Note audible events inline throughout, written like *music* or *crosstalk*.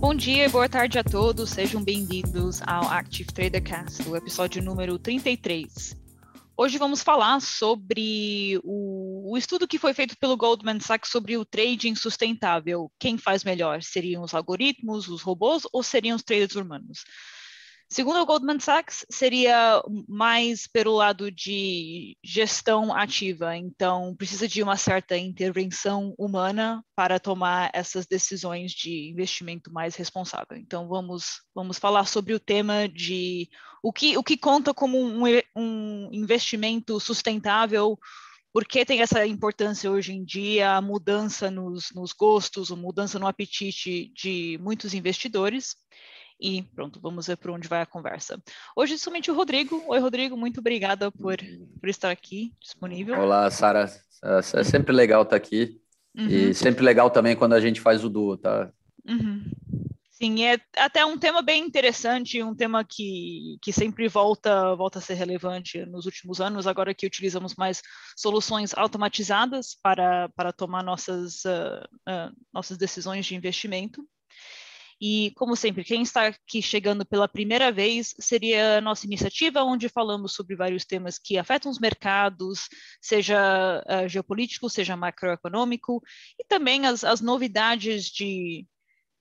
Bom dia e boa tarde a todos, sejam bem-vindos ao Active Trader Cast, o episódio número 33. Hoje vamos falar sobre o, o, estudo que foi feito pelo Goldman Sachs sobre o trading sustentável. Quem faz melhor? Seriam os algoritmos, os robôs ou seriam os traders humanos? Segundo o Goldman Sachs, seria mais pelo lado de gestão ativa, então precisa de uma certa intervenção humana para tomar essas decisões de investimento mais responsável. Então vamos vamos falar sobre o tema de o que o que conta como um, um investimento sustentável por que tem essa importância hoje em dia, a mudança nos, nos gostos, a mudança no apetite de muitos investidores. E pronto, vamos ver por onde vai a conversa. Hoje, somente o Rodrigo. Oi, Rodrigo, muito obrigada por, por estar aqui disponível. Olá, Sara. É sempre legal estar aqui. Uhum. E sempre legal também quando a gente faz o duo, tá? Uhum. Sim, é até um tema bem interessante, um tema que, que sempre volta, volta a ser relevante nos últimos anos, agora que utilizamos mais soluções automatizadas para, para tomar nossas, uh, uh, nossas decisões de investimento. E, como sempre, quem está aqui chegando pela primeira vez seria a nossa iniciativa, onde falamos sobre vários temas que afetam os mercados, seja uh, geopolítico, seja macroeconômico, e também as, as novidades de,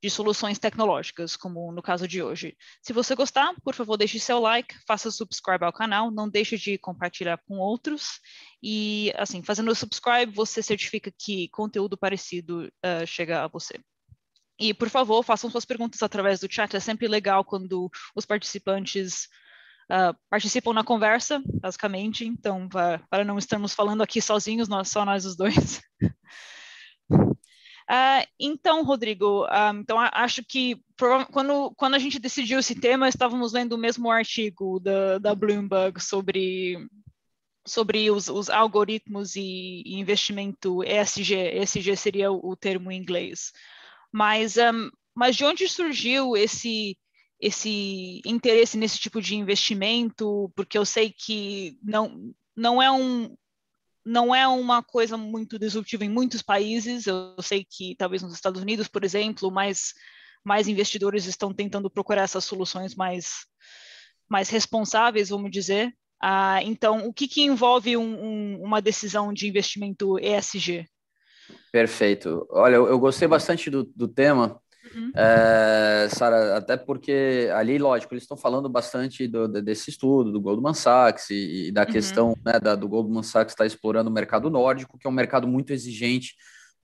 de soluções tecnológicas, como no caso de hoje. Se você gostar, por favor, deixe seu like, faça subscribe ao canal, não deixe de compartilhar com outros. E, assim, fazendo o subscribe, você certifica que conteúdo parecido uh, chega a você. E, por favor, façam suas perguntas através do chat. É sempre legal quando os participantes uh, participam na conversa, basicamente. Então, pra, para não estarmos falando aqui sozinhos, nós, só nós os dois. Uh, *laughs* então, Rodrigo, uh, então acho que quando, quando a gente decidiu esse tema, estávamos lendo o mesmo artigo da, da Bloomberg sobre, sobre os, os algoritmos e, e, investimento ESG. ESG seria o termo em inglês. Mas, um, mas de onde surgiu esse esse interesse nesse tipo de investimento? Porque eu sei que não não é um não é uma coisa muito disruptiva em muitos países. Eu sei que talvez nos Estados Unidos, por exemplo, mais mais investidores estão tentando procurar essas soluções mais mais responsáveis, vamos dizer. Ah, então, o que, que envolve um, um, uma decisão de investimento ESG? Perfeito. Olha, eu, eu gostei bastante do, do tema, uhum. é, Sara, até porque ali, lógico, eles estão falando bastante do, desse estudo, do Goldman Sachs e, e da uhum. questão né, da, do Goldman Sachs estar tá explorando o mercado nórdico, que é um mercado muito exigente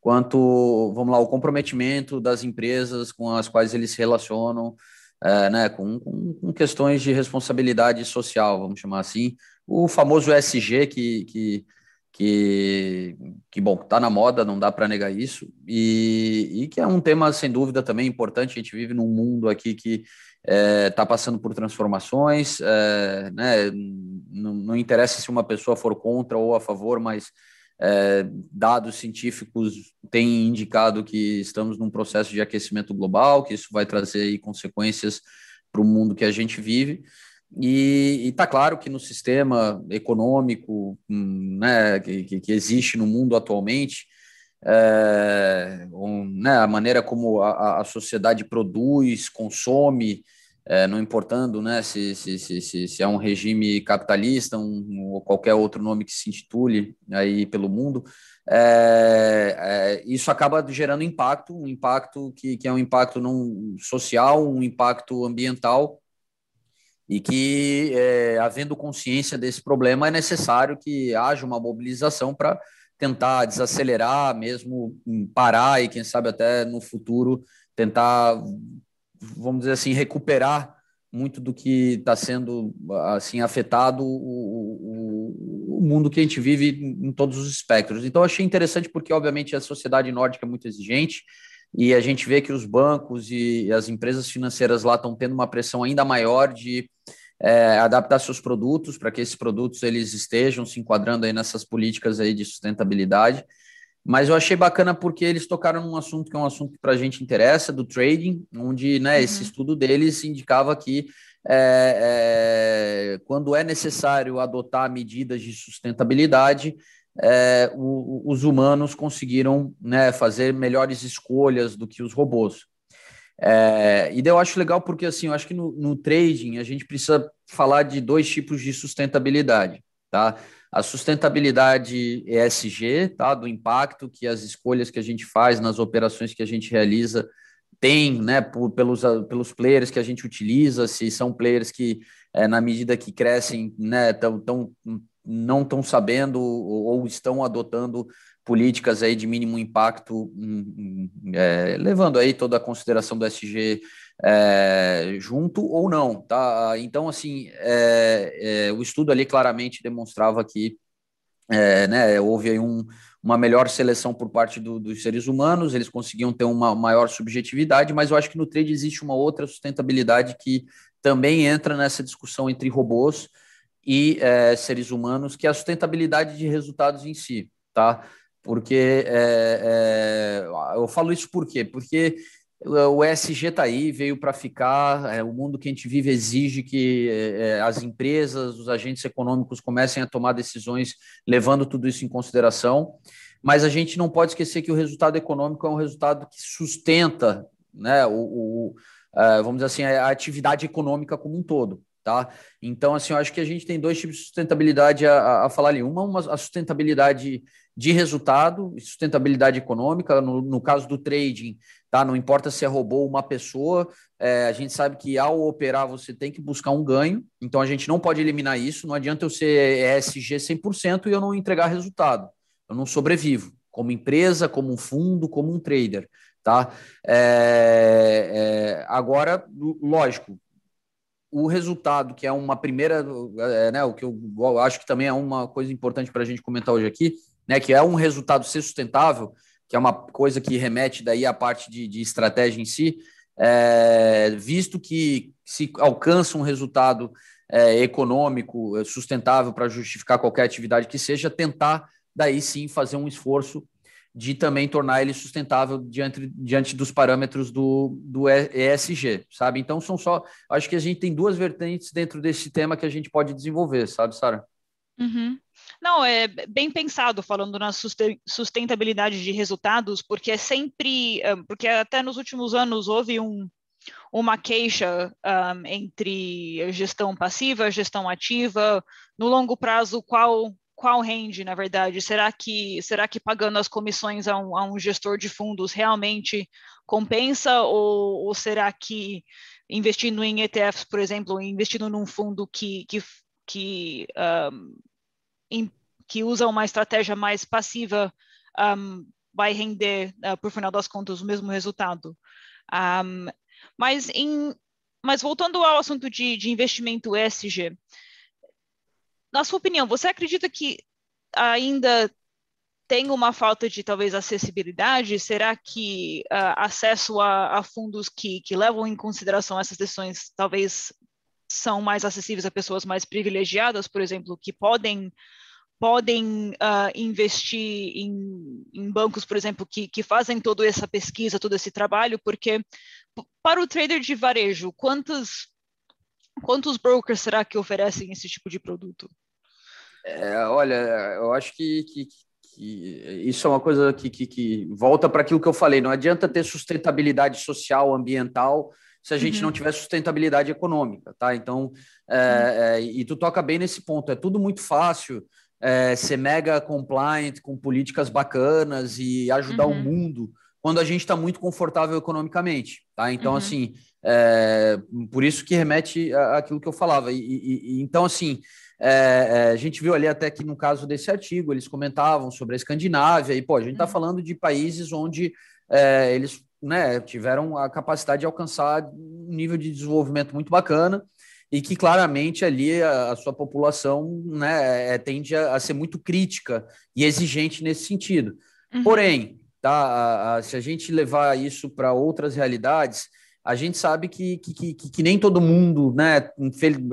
quanto, vamos lá, o comprometimento das empresas com as quais eles se relacionam, é, né, com, com, com, questões de responsabilidade social, vamos chamar assim, o famoso ESG que, que que, que bom, está na moda, não dá para negar isso, e, e, que é um tema, sem dúvida, também importante. A gente vive num mundo aqui que está é, tá passando por transformações, é, né, não, não, interessa se uma pessoa for contra ou a favor, mas é, dados científicos têm indicado que estamos num processo de aquecimento global, que isso vai trazer aí, consequências para o mundo que a gente vive. E está claro que no sistema econômico hum, né, que, que, existe no mundo atualmente, é, um, né, a maneira como a, a sociedade produz, consome, é, não importando né, se, se, se, se, é um regime capitalista um, ou qualquer outro nome que se intitule aí pelo mundo, é, é, isso acaba gerando impacto, um impacto que, que é um impacto não social, um impacto ambiental, e que, é, havendo consciência desse problema, é necessário que haja uma mobilização para tentar desacelerar, mesmo parar e, quem sabe, até no futuro tentar, vamos dizer assim, recuperar muito do que está sendo assim afetado o, o, o, mundo que a gente vive em todos os espectros. Então, achei interessante porque, obviamente, a sociedade nórdica é muito exigente, e a gente vê que os bancos e as empresas financeiras lá estão tendo uma pressão ainda maior de é, adaptar seus produtos para que esses produtos eles estejam se enquadrando aí nessas políticas aí de sustentabilidade. Mas eu achei bacana porque eles tocaram num assunto que é um assunto que para a gente interessa, do trading, onde né, uhum. esse estudo deles indicava que é, é, quando é necessário adotar medidas de sustentabilidade, é, o, os humanos conseguiram né, fazer melhores escolhas do que os robôs. É, e eu acho legal porque assim, eu acho que no, no, trading a gente precisa falar de dois tipos de sustentabilidade, tá? A sustentabilidade ESG, tá? Do impacto que as escolhas que a gente faz nas operações que a gente realiza tem, né? Por, pelos, pelos players que a gente utiliza, se são players que é, na medida que crescem, né? Tão, tão, não estão sabendo ou estão adotando políticas aí de mínimo impacto, hum, hum, é, levando aí toda a consideração do SG é, junto ou não, tá? Então, assim, é, é, o estudo ali claramente demonstrava que é, né, houve aí um, uma melhor seleção por parte do, dos seres humanos, eles conseguiam ter uma maior subjetividade, mas eu acho que no trade existe uma outra sustentabilidade que também entra nessa discussão entre robôs e é, seres humanos, que é a sustentabilidade de resultados em si, tá? Porque é, é, eu falo isso por quê? Porque o ESG está aí, veio para ficar. É, o mundo que a gente vive exige que é, as empresas, os agentes econômicos comecem a tomar decisões levando tudo isso em consideração. Mas a gente não pode esquecer que o resultado econômico é um resultado que sustenta né, o, o vamos dizer assim, a atividade econômica como um todo tá? Então, assim, eu acho que a gente tem dois tipos de sustentabilidade a, a, falar ali. Uma, uma, a sustentabilidade de resultado, sustentabilidade econômica, no, no caso do trading, tá? Não importa se é robô ou uma pessoa, é, a gente sabe que ao operar você tem que buscar um ganho, então a gente não pode eliminar isso, não adianta eu ser ESG 100% e eu não entregar resultado, eu não sobrevivo, como empresa, como um fundo, como um trader, tá? É, é, agora, lógico, o resultado, que é uma primeira, é, né, o que eu, acho que também é uma coisa importante para a gente comentar hoje aqui, né, que é um resultado ser sustentável, que é uma coisa que remete daí à parte de, de estratégia em si, é, visto que se alcança um resultado é, econômico é, sustentável para justificar qualquer atividade que seja, tentar daí sim fazer um esforço de também tornar ele sustentável diante, diante dos parâmetros do, do ESG, sabe? Então são só, acho que a gente tem duas vertentes dentro desse tema que a gente pode desenvolver, sabe, Sara? Uhum. Não, é bem pensado falando na sustentabilidade de resultados, porque é sempre, porque até nos últimos anos houve um, uma queixa um, entre gestão passiva, gestão ativa, no longo prazo, qual qual rende, na verdade? Será que, será que pagando as comissões a um, a um gestor de fundos realmente compensa? Ou, ou, será que investindo em ETFs, por exemplo, investindo num fundo que, que, que, um, in, que usa uma estratégia mais passiva um, vai render, uh, por final das contas, o mesmo resultado? mas, em, mas voltando ao assunto de, de investimento ESG, na sua opinião, você acredita que ainda tem uma falta de talvez acessibilidade? Será que uh, acesso a, a fundos que, que, levam em consideração essas decisões talvez são mais acessíveis a pessoas mais privilegiadas, por exemplo, que podem podem uh, investir em, em, bancos, por exemplo, que, que fazem toda essa pesquisa, todo esse trabalho, porque para o trader de varejo, quantos quantos brokers será que oferecem esse tipo de produto? É, olha, eu acho que, que, que, isso é uma coisa que, que, que volta para aquilo que eu falei. Não adianta ter sustentabilidade social, ambiental, se a gente uhum. não tiver sustentabilidade econômica, tá? Então, é, é, e tu toca bem nesse ponto. É tudo muito fácil é, ser mega compliant com políticas bacanas e ajudar uhum. o mundo quando a gente está muito confortável economicamente, tá? Então, uhum. assim, é, por isso que remete àquilo que eu falava. E, e, e então, assim, é, é, a gente viu ali até que no caso desse artigo, eles comentavam sobre a Escandinávia, e pô, a gente está uhum. falando de países onde é, eles né, tiveram a capacidade de alcançar um nível de desenvolvimento muito bacana e que claramente ali a, a sua população né, é, tende a, a, ser muito crítica e exigente nesse sentido. Uhum. Porém, tá, a, se a gente levar isso para outras realidades, a gente sabe que, que, que, que, nem todo mundo, né,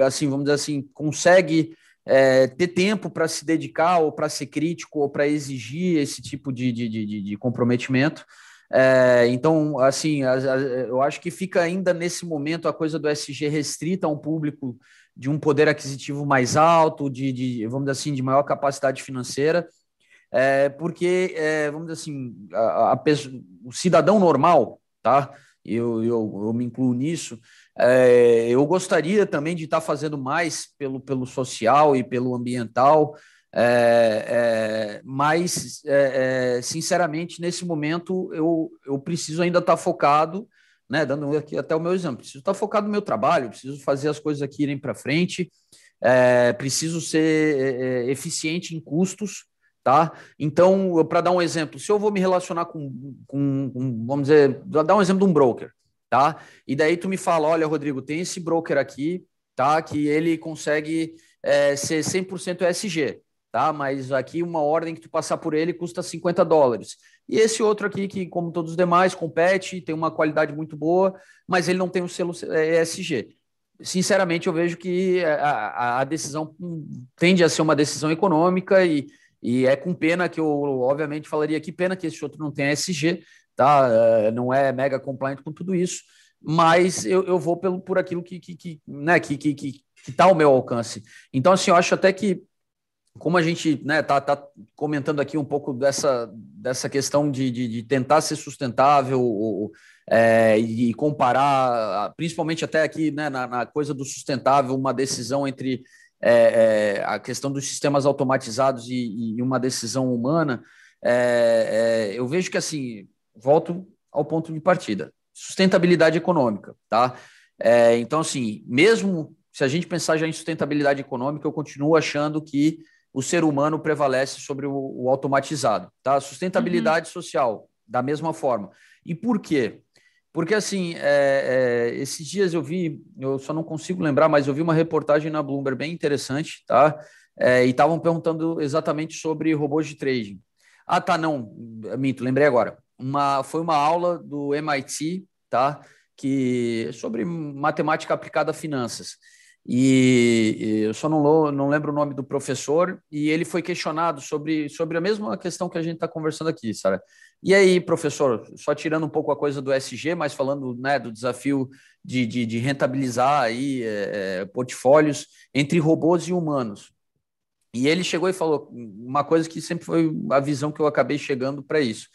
assim, vamos dizer assim, consegue é, ter tempo para se dedicar ou para ser crítico ou para exigir esse tipo de, de, de, de comprometimento. É, então, assim, a, a, eu acho que fica ainda nesse momento a coisa do SG restrita a um público de um poder aquisitivo mais alto, de, de vamos dizer assim, de maior capacidade financeira, é, porque, é, vamos dizer assim, a, a, o cidadão normal, tá? Eu, eu, eu me incluo nisso. É, eu gostaria também de estar fazendo mais pelo, pelo social e pelo ambiental, é, é, mas, é, é, sinceramente, nesse momento eu, eu preciso ainda estar focado, né, dando aqui até o meu exemplo, preciso estar focado no meu trabalho, preciso fazer as coisas aqui irem para frente, é, preciso ser eficiente em custos, tá? Então, para dar um exemplo, se eu vou me relacionar com, com, com, vamos dizer, dar um exemplo de um broker, tá? E daí tu me fala, olha, Rodrigo, tem esse broker aqui, tá? Que ele consegue é, ser 100% ESG, tá? Mas aqui uma ordem que tu passar por ele custa 50 dólares. E esse outro aqui, que como todos os demais, compete, tem uma qualidade muito boa, mas ele não tem o selo ESG sinceramente, eu vejo que a, a, decisão tende a ser uma decisão econômica e, e é com pena que eu, obviamente, falaria que pena que esse outro não tem SG, tá? É, não é mega compliant com tudo isso, mas eu, eu vou pelo, por aquilo que, que, que, né, que, que, que, que tá ao meu alcance. Então, assim, eu acho até que como a gente né, tá, tá comentando aqui um pouco dessa, dessa questão de, de, de tentar ser sustentável ou, é, e comparar, principalmente até aqui né, na, na, coisa do sustentável, uma decisão entre é, é, a questão dos sistemas automatizados e, e uma decisão humana, é, é, eu vejo que assim, volto ao ponto de partida, sustentabilidade econômica, tá? É, então, assim, mesmo se a gente pensar já em sustentabilidade econômica, eu continuo achando que o ser humano prevalece sobre o, o automatizado, tá? Sustentabilidade uhum. social, da mesma forma. E por quê? Porque, assim, é, é, esses dias eu vi, eu só não consigo lembrar, mas eu vi uma reportagem na Bloomberg bem interessante, tá? É, e estavam perguntando exatamente sobre robôs de trading. Ah, tá, não, minto, lembrei agora. Uma, foi uma aula do MIT, tá? Que, sobre matemática aplicada a finanças. E, eu só não, não lembro o nome do professor, e ele foi questionado sobre, sobre a mesma questão que a gente está conversando aqui, Sara. E aí, professor, só tirando um pouco a coisa do SG, mas falando né, do desafio de, de, de rentabilizar aí, é, é, portfólios entre robôs e humanos. E ele chegou e falou uma coisa que sempre foi a visão que eu acabei chegando para isso.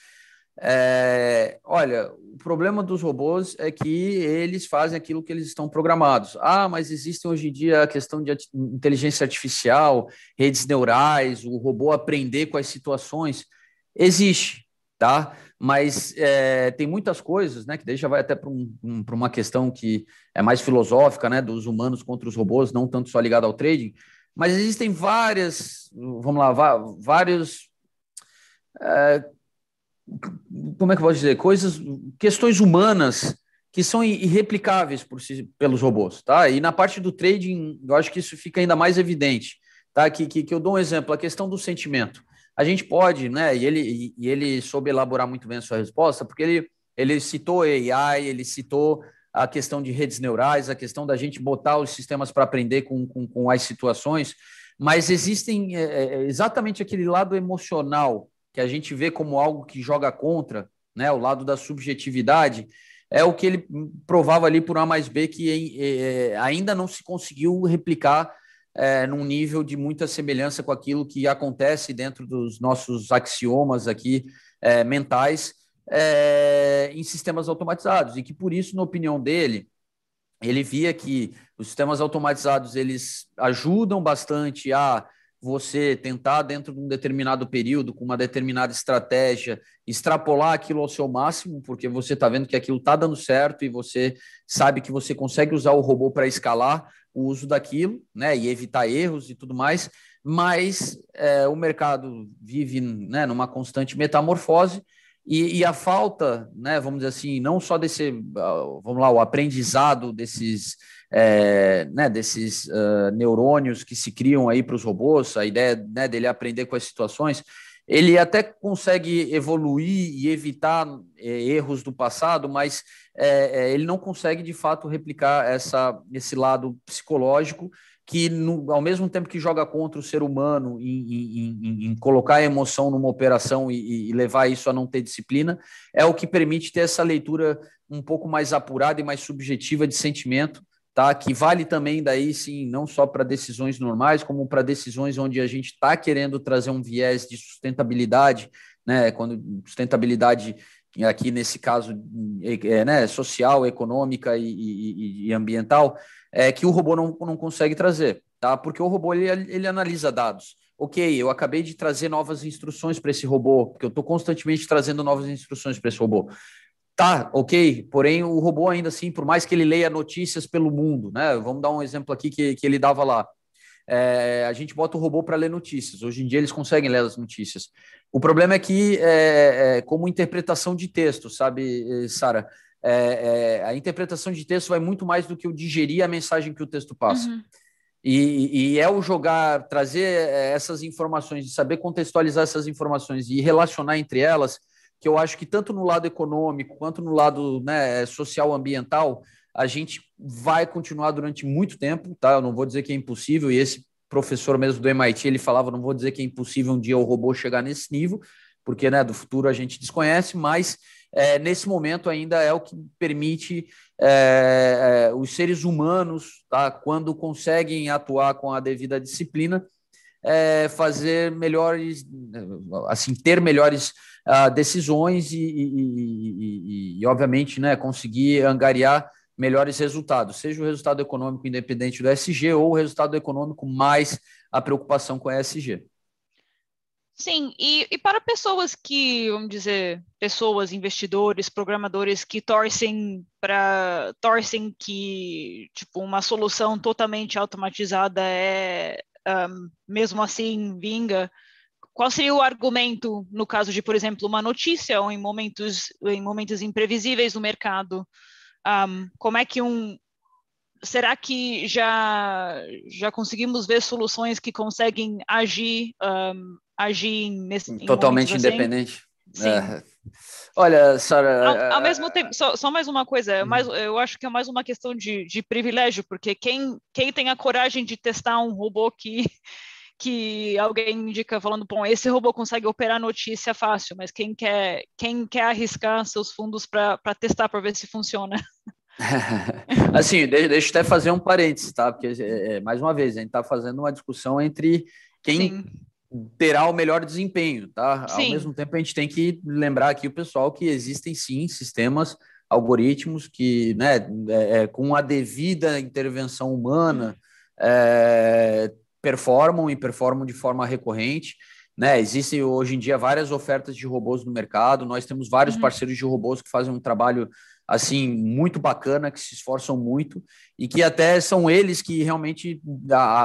É, olha, o problema dos robôs é que eles fazem aquilo que eles estão programados. Ah, mas existem hoje em dia a questão de inteligência artificial, redes neurais, o robô aprender com as situações. Existe, tá? Mas é, tem muitas coisas, né? Que já vai até para um, um, uma questão que é mais filosófica, né? Dos humanos contra os robôs, não tanto só ligado ao trading. Mas existem várias, vamos lá, vários é, como é que eu posso dizer, coisas, questões humanas que são irreplicáveis por si, pelos robôs, tá? E na parte do trading, eu acho que isso fica ainda mais evidente, tá? Que, que, que eu dou um exemplo, a questão do sentimento. A gente pode, né? E ele, e ele soube elaborar muito bem a sua resposta, porque ele, ele citou AI, ele citou a questão de redes neurais, a questão da gente botar os sistemas para aprender com, com, com, as situações, mas existem é, é exatamente aquele lado emocional que a gente vê como algo que joga contra, né, o lado da subjetividade, é o que ele provava ali por A mais B, que é, ainda não se conseguiu replicar é, num nível de muita semelhança com aquilo que acontece dentro dos nossos axiomas aqui é, mentais é, em sistemas automatizados, e que por isso, na opinião dele, ele via que os sistemas automatizados eles ajudam bastante a você tentar, dentro de um determinado período, com uma determinada estratégia, extrapolar aquilo ao seu máximo, porque você está vendo que aquilo está dando certo e você sabe que você consegue usar o robô para escalar o uso daquilo, né, e evitar erros e tudo mais, mas é, o mercado vive né, numa constante metamorfose e, e, a falta, né, vamos dizer assim, não só desse, vamos lá, o aprendizado desses é, né, desses uh, neurônios que se criam aí para os robôs, a ideia né, dele aprender com as situações. Ele até consegue evoluir e evitar é, erros do passado, mas é, é, ele não consegue de fato replicar essa, esse lado psicológico que, no, ao mesmo tempo que joga contra o ser humano em, em, em, em colocar emoção numa operação e, e, levar isso a não ter disciplina, é o que permite ter essa leitura um pouco mais apurada e mais subjetiva de sentimento, tá? Que vale também daí sim, não só para decisões normais, como para decisões onde a gente está querendo trazer um viés de sustentabilidade, né? Quando sustentabilidade aqui nesse caso é, né, social, econômica e, e, e ambiental, é, que o robô não, não consegue trazer, tá? Porque o robô ele, ele analisa dados. Ok, eu acabei de trazer novas instruções para esse robô, porque eu estou constantemente trazendo novas instruções para esse robô. Tá, ok, porém o robô ainda assim, por mais que ele leia notícias pelo mundo, né? Vamos dar um exemplo aqui que, que ele dava lá. É, a gente bota o robô para ler notícias. Hoje em dia eles conseguem ler as notícias. O problema é que, é, é, como interpretação de texto, sabe, Sara? É, é, a interpretação de texto vai muito mais do que o digerir a mensagem que o texto passa. Uhum. E, e, é o jogar, trazer é, essas informações, saber contextualizar essas informações e relacionar entre elas que eu acho que tanto no lado econômico quanto no lado né, social ambiental, a gente vai continuar durante muito tempo, tá? Eu não vou dizer que é impossível, e esse professor mesmo do MIT, ele falava, não vou dizer que é impossível um dia o robô chegar nesse nível, porque né, do futuro a gente desconhece, mas é, nesse momento ainda é o que permite é, é, os seres humanos, tá, quando conseguem atuar com a devida disciplina, é, fazer melhores, assim, ter melhores uh, decisões e, e, e, e, obviamente, né, conseguir angariar melhores resultados, seja o resultado econômico independente do SG ou o resultado econômico mais a preocupação com a SG. Sim, e, e, para pessoas que, vamos dizer, pessoas, investidores, programadores que torcem para torcem que tipo uma solução totalmente automatizada é um, mesmo assim vinga, qual seria o argumento no caso de, por exemplo, uma notícia ou em momentos em momentos imprevisíveis no mercado? Um, como é que um será que já já conseguimos ver soluções que conseguem agir um, agir nesse totalmente assim? independente? É. Olha, Sara. Ao, ao, é, mesmo tempo, só, só mais uma coisa, é hum. mais, eu acho que é mais uma questão de, de privilégio, porque quem, quem tem a coragem de testar um robô que, que alguém indica falando, bom, esse robô consegue operar notícia fácil, mas quem quer, quem quer arriscar seus fundos para testar para ver se funciona? *laughs* *laughs* assim, deixa, deixa eu até fazer um parênteses, tá? Porque, é, é, mais uma vez, a gente está fazendo uma discussão entre quem Sim. Terá o melhor desempenho, tá? Sim. Ao mesmo tempo, a gente tem que lembrar aqui o pessoal que existem sim sistemas, algoritmos que, né, é, é com a devida intervenção humana, é, performam e performam de forma recorrente. Né, existem hoje em dia várias ofertas de robôs no mercado. Nós temos vários uhum. parceiros de robôs que fazem um trabalho assim muito bacana, que se esforçam muito e que até são eles que realmente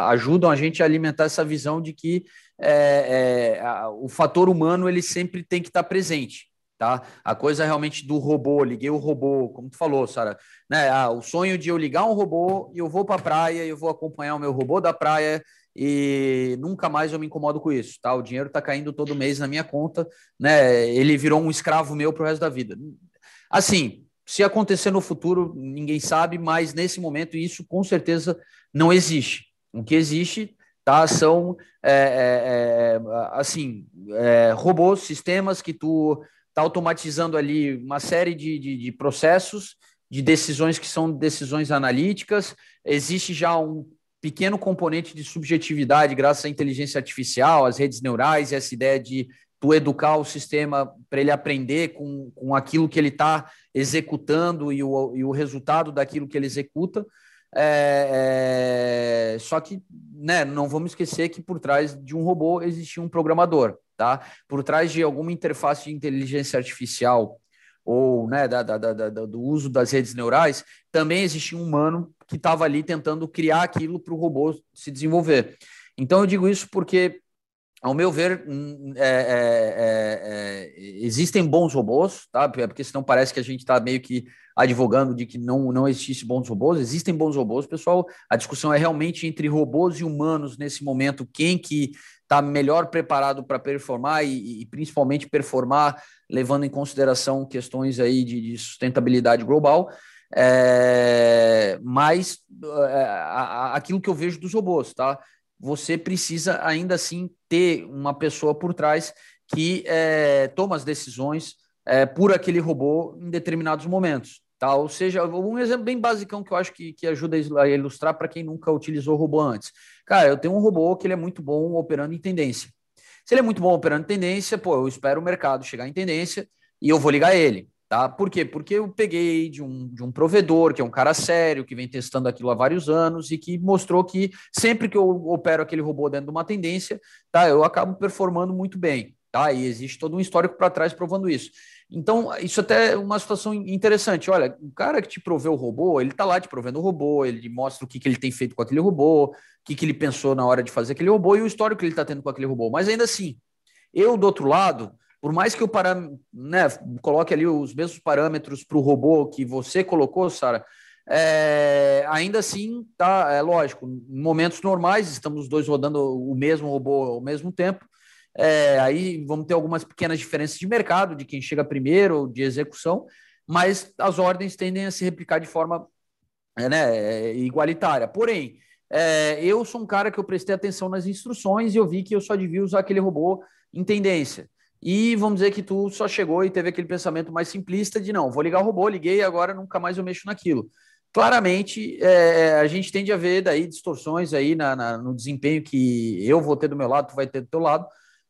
ajudam a gente a alimentar essa visão de que é, é, a, o fator humano ele sempre tem que estar presente. Tá? A coisa realmente do robô, liguei o robô, como tu falou, Sara, né? Ah, o sonho de eu ligar um robô e eu vou para a praia, eu vou acompanhar o meu robô da praia e nunca mais eu me incomodo com isso, tá? O dinheiro está caindo todo mês na minha conta, né? Ele virou um escravo meu para o resto da vida. Assim, se acontecer no futuro, ninguém sabe, mas nesse momento isso com certeza não existe. O que existe tá, são é, é, é assim é, robôs, sistemas que tu está automatizando ali uma série de, de, de, processos, de decisões que são decisões analíticas. Existe já um pequeno componente de subjetividade graças à inteligência artificial, às redes neurais, essa ideia de tu educar o sistema para ele aprender com, com aquilo que ele está executando e o, e o resultado daquilo que ele executa. É, é, só que né, não vamos esquecer que por trás de um robô existia um programador, tá? Por trás de alguma interface de inteligência artificial ou né, da, da, da, do uso das redes neurais, também existia um humano que estava ali tentando criar aquilo para o robô se desenvolver. Então eu digo isso porque ao meu ver, é, é, é, é, existem bons robôs, tá? Porque senão parece que a gente está meio que advogando de que não, não existe bons robôs. Existem bons robôs, pessoal. A discussão é realmente entre robôs e humanos nesse momento, quem que está melhor preparado para performar e, e, principalmente performar levando em consideração questões aí de, de sustentabilidade global. É, mas é, aquilo que eu vejo dos robôs, tá? Você precisa ainda assim ter uma pessoa por trás que é, toma as decisões é, por aquele robô em determinados momentos. Tá? Ou seja, um exemplo bem basicão que eu acho que, que ajuda a ilustrar para quem nunca utilizou robô antes. Cara, eu tenho um robô que ele é muito bom operando em tendência. Se ele é muito bom operando em tendência, pô, eu espero o mercado chegar em tendência e eu vou ligar ele. Tá? Por quê? Porque eu peguei de um, de um provedor, que é um cara sério, que vem testando aquilo há vários anos e que mostrou que sempre que eu opero aquele robô dentro de uma tendência, tá? eu acabo performando muito bem. Tá? E existe todo um histórico para trás provando isso. Então, isso até é uma situação interessante. Olha, o cara que te proveu o robô, ele está lá te provendo o robô, ele mostra o que, que ele tem feito com aquele robô, o que, que ele pensou na hora de fazer aquele robô e o histórico que ele está tendo com aquele robô. Mas ainda assim, eu do outro lado, por mais que eu para, né, coloque ali os mesmos parâmetros para o robô que você colocou, Sara, é, ainda assim, tá, é lógico, em momentos normais, estamos os dois rodando o mesmo robô ao mesmo tempo, é, aí vamos ter algumas pequenas diferenças de mercado, de quem chega primeiro, de execução, mas as ordens tendem a se replicar de forma é, né, é, igualitária. Porém, é, eu sou um cara que eu prestei atenção nas instruções e eu vi que eu só devia usar aquele robô em tendência. E vamos dizer que tu só chegou e teve aquele pensamento mais simplista de não, vou ligar o robô, liguei agora nunca mais eu mexo naquilo. Claramente, é, a gente tende a ver daí distorções aí na, na, no desempenho que eu vou ter do meu lado, tu vai ter do teu lado,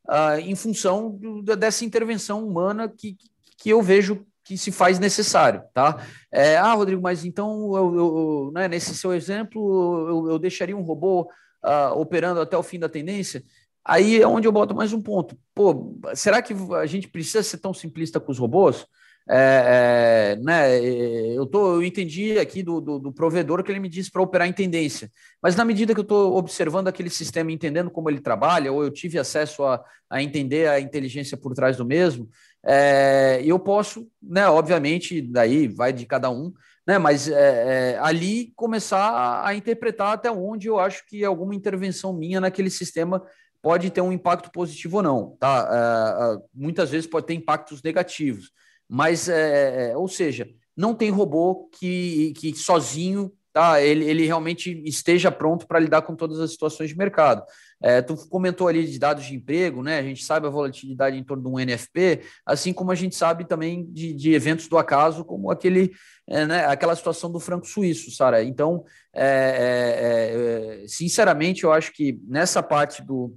uh, em função do, dessa intervenção humana que, que eu vejo que se faz necessário, tá? É, ah, Rodrigo, mas então, eu, eu, né, nesse seu exemplo, eu, eu deixaria um robô uh, operando até o fim da tendência? Aí é onde eu boto mais um ponto. Pô, será que a gente precisa ser tão simplista com os robôs? É, é, né, eu, tô, eu entendi aqui do, do, do provedor que ele me disse para operar em tendência, mas na medida que eu estou observando aquele sistema, entendendo como ele trabalha, ou eu tive acesso a, a entender a inteligência por trás do mesmo, é, eu posso, né, obviamente, daí vai de cada um, né, mas é, é, ali começar a, a interpretar até onde eu acho que alguma intervenção minha naquele sistema pode ter um impacto positivo ou não, tá? Uh, uh, muitas vezes pode ter impactos negativos, mas, é, ou seja, não tem robô que, que sozinho, tá? Ele, ele realmente esteja pronto para lidar com todas as situações de mercado. É, tu comentou ali de dados de emprego, né? A gente sabe a volatilidade em torno de um NFP, assim como a gente sabe também de, de eventos do acaso, como aquele, é, né, aquela situação do franco suíço, Sara. Então, é, sinceramente, eu acho que nessa parte do,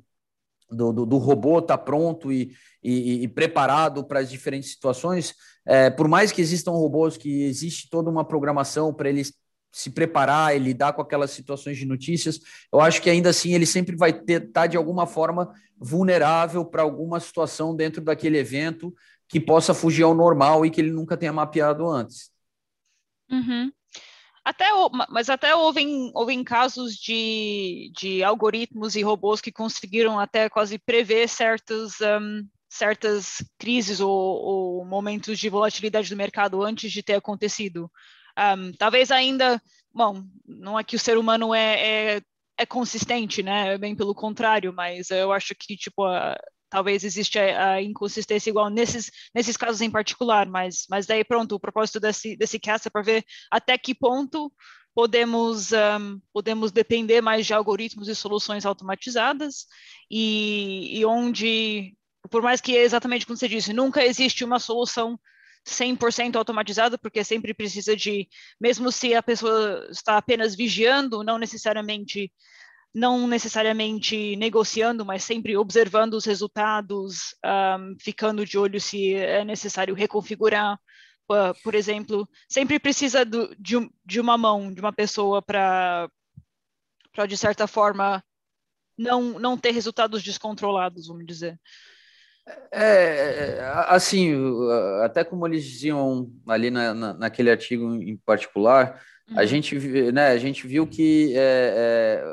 do, do, do robô estar tá pronto e, e, e preparado para as diferentes situações, é, por mais que existam robôs que existe toda uma programação para eles se preparar e lidar com aquelas situações de notícias, eu acho que ainda assim ele sempre vai estar tá, de alguma forma vulnerável para alguma situação dentro daquele evento que possa fugir ao normal e que ele nunca tenha mapeado antes. Uhum. Até, mas até houve, houve casos de, de algoritmos e robôs que conseguiram até quase prever certos, um, certas crises ou, ou, momentos de volatilidade do mercado antes de ter acontecido. Um, talvez ainda, bom, não é que o ser humano é, é, é consistente, né? Bem pelo contrário, mas eu acho que tipo a, talvez existe a, a, inconsistência igual nesses, nesses casos em particular, mas, mas daí pronto, o propósito desse, desse cast é para ver até que ponto podemos, um, podemos depender mais de algoritmos e soluções automatizadas e, e onde, por mais que é exatamente como você disse, nunca existe uma solução 100% automatizada, porque sempre precisa de, mesmo se a pessoa está apenas vigiando, não necessariamente não necessariamente negociando, mas sempre observando os resultados, um, ficando de olho se é necessário reconfigurar. Uh, por exemplo, sempre precisa do, de, de, uma mão, de uma pessoa para, de certa forma, não, não ter resultados descontrolados, vamos dizer. É, assim, até como eles diziam ali na, na, naquele artigo em particular, A uhum. gente, né, a gente viu que é,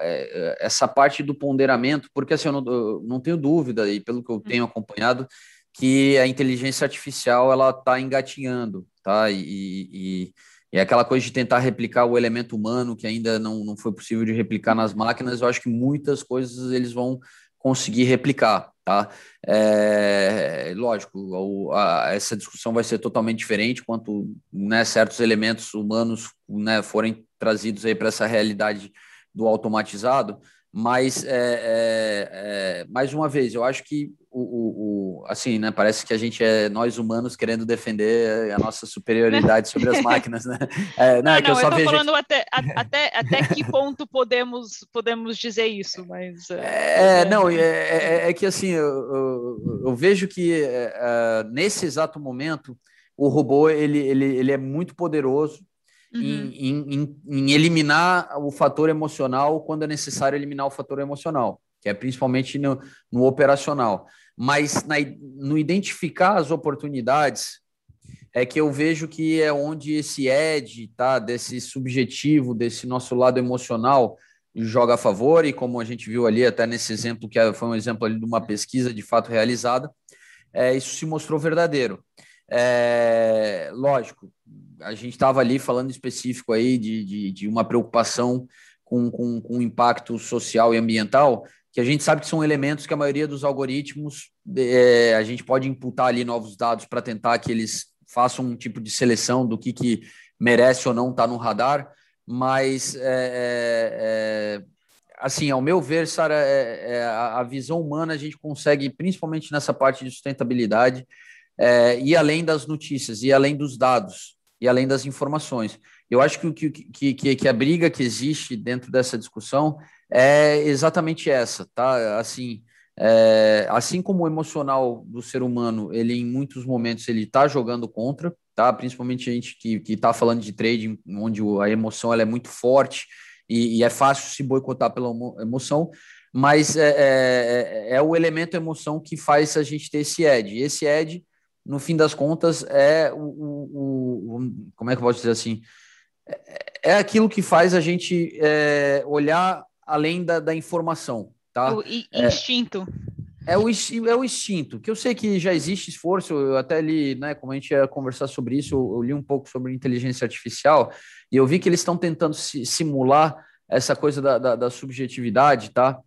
é, é, essa parte do ponderamento, porque assim, eu não, eu não tenho dúvida, e pelo que eu tenho uhum. acompanhado, que a inteligência artificial ela está engatinhando, tá? E, e, e, é aquela coisa de tentar replicar o elemento humano que ainda não, não foi possível de replicar nas máquinas. Eu acho que muitas coisas eles vão conseguir replicar, tá? É, lógico, a, a, essa discussão vai ser totalmente diferente quanto né, certos elementos humanos né, forem trazidos aí para essa realidade do automatizado, mas é, é, é, mais uma vez, eu acho que o, o, o, assim, né? Parece que a gente é nós humanos querendo defender a nossa superioridade sobre as *laughs* máquinas, né? É, não, não, é que eu só eu vejo falando até, *laughs* até, até que ponto podemos podemos dizer isso, mas é, é não é, é, é, que assim eu, eu, eu vejo que nesse exato momento o robô ele, ele, ele é muito poderoso uhum. em, em, em eliminar o fator emocional quando é necessário eliminar o fator emocional que é principalmente no, no operacional mas na, no identificar as oportunidades é que eu vejo que é onde esse ed, tá, desse subjetivo, desse nosso lado emocional joga a favor e como a gente viu ali até nesse exemplo que foi um exemplo ali de uma pesquisa de fato realizada, é, isso se mostrou verdadeiro. É, lógico, a gente estava ali falando específico aí de, de, de uma preocupação com, com, com impacto social e ambiental, que a gente sabe que são elementos que a maioria dos algoritmos é, a gente pode imputar ali novos dados para tentar que eles façam um tipo de seleção do que, que merece ou não estar tá no radar, mas é, é, é, assim, ao meu ver, Sara, é, é, a visão humana a gente consegue, principalmente nessa parte de sustentabilidade, e além das notícias, e além dos dados, e além das informações. Eu acho que, que, que, que a briga que existe dentro dessa discussão é exatamente essa, tá? Assim, é, assim como o emocional do ser humano, ele em muitos momentos ele está jogando contra, tá? Principalmente a gente que está falando de trading, onde a emoção ela é muito forte e, e é fácil se boicotar pela emoção, mas é, é, é, é, o elemento emoção que faz a gente ter esse edge. Esse edge, no fim das contas, é o, o, o como é que eu posso dizer assim? É, é aquilo que faz a gente é, olhar além da, da informação, tá? O instinto. É, é, o, é o instinto, que eu sei que já existe esforço, eu até li, né, como a gente ia conversar sobre isso, eu, eu li um pouco sobre inteligência artificial, e eu vi que eles estão tentando si, simular essa coisa da, da, da subjetividade, tá?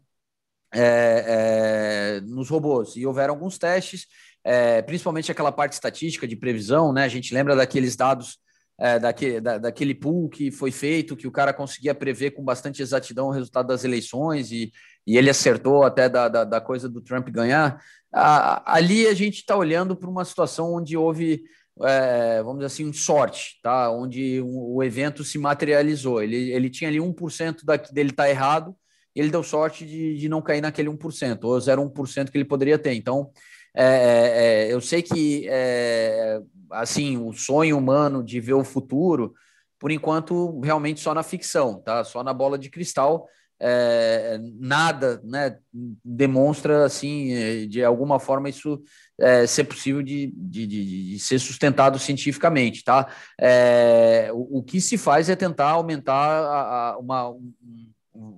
É, é, nos robôs. E houveram alguns testes, é, principalmente aquela parte estatística de previsão, né? A gente lembra daqueles dados é, daquele, da, daquele pool que foi feito, que o cara conseguia prever com bastante exatidão o resultado das eleições e, e ele acertou até da, da, da coisa do Trump ganhar. A, ali a gente está olhando para uma situação onde houve, é, vamos dizer assim, sorte, tá? onde o, o evento se materializou. Ele, ele tinha ali 1% da, dele estar tá errado, ele deu sorte de, de não cair naquele 1%, ou 0,1% que ele poderia ter. Então, é, é, é eu sei que é, assim, o sonho humano de ver o futuro, por enquanto, realmente só na ficção, tá? Só na bola de cristal. É, nada né, demonstra assim de alguma forma isso é, ser possível de, de, de, de, ser sustentado cientificamente tá é, o, o, que se faz é tentar aumentar a, a uma um,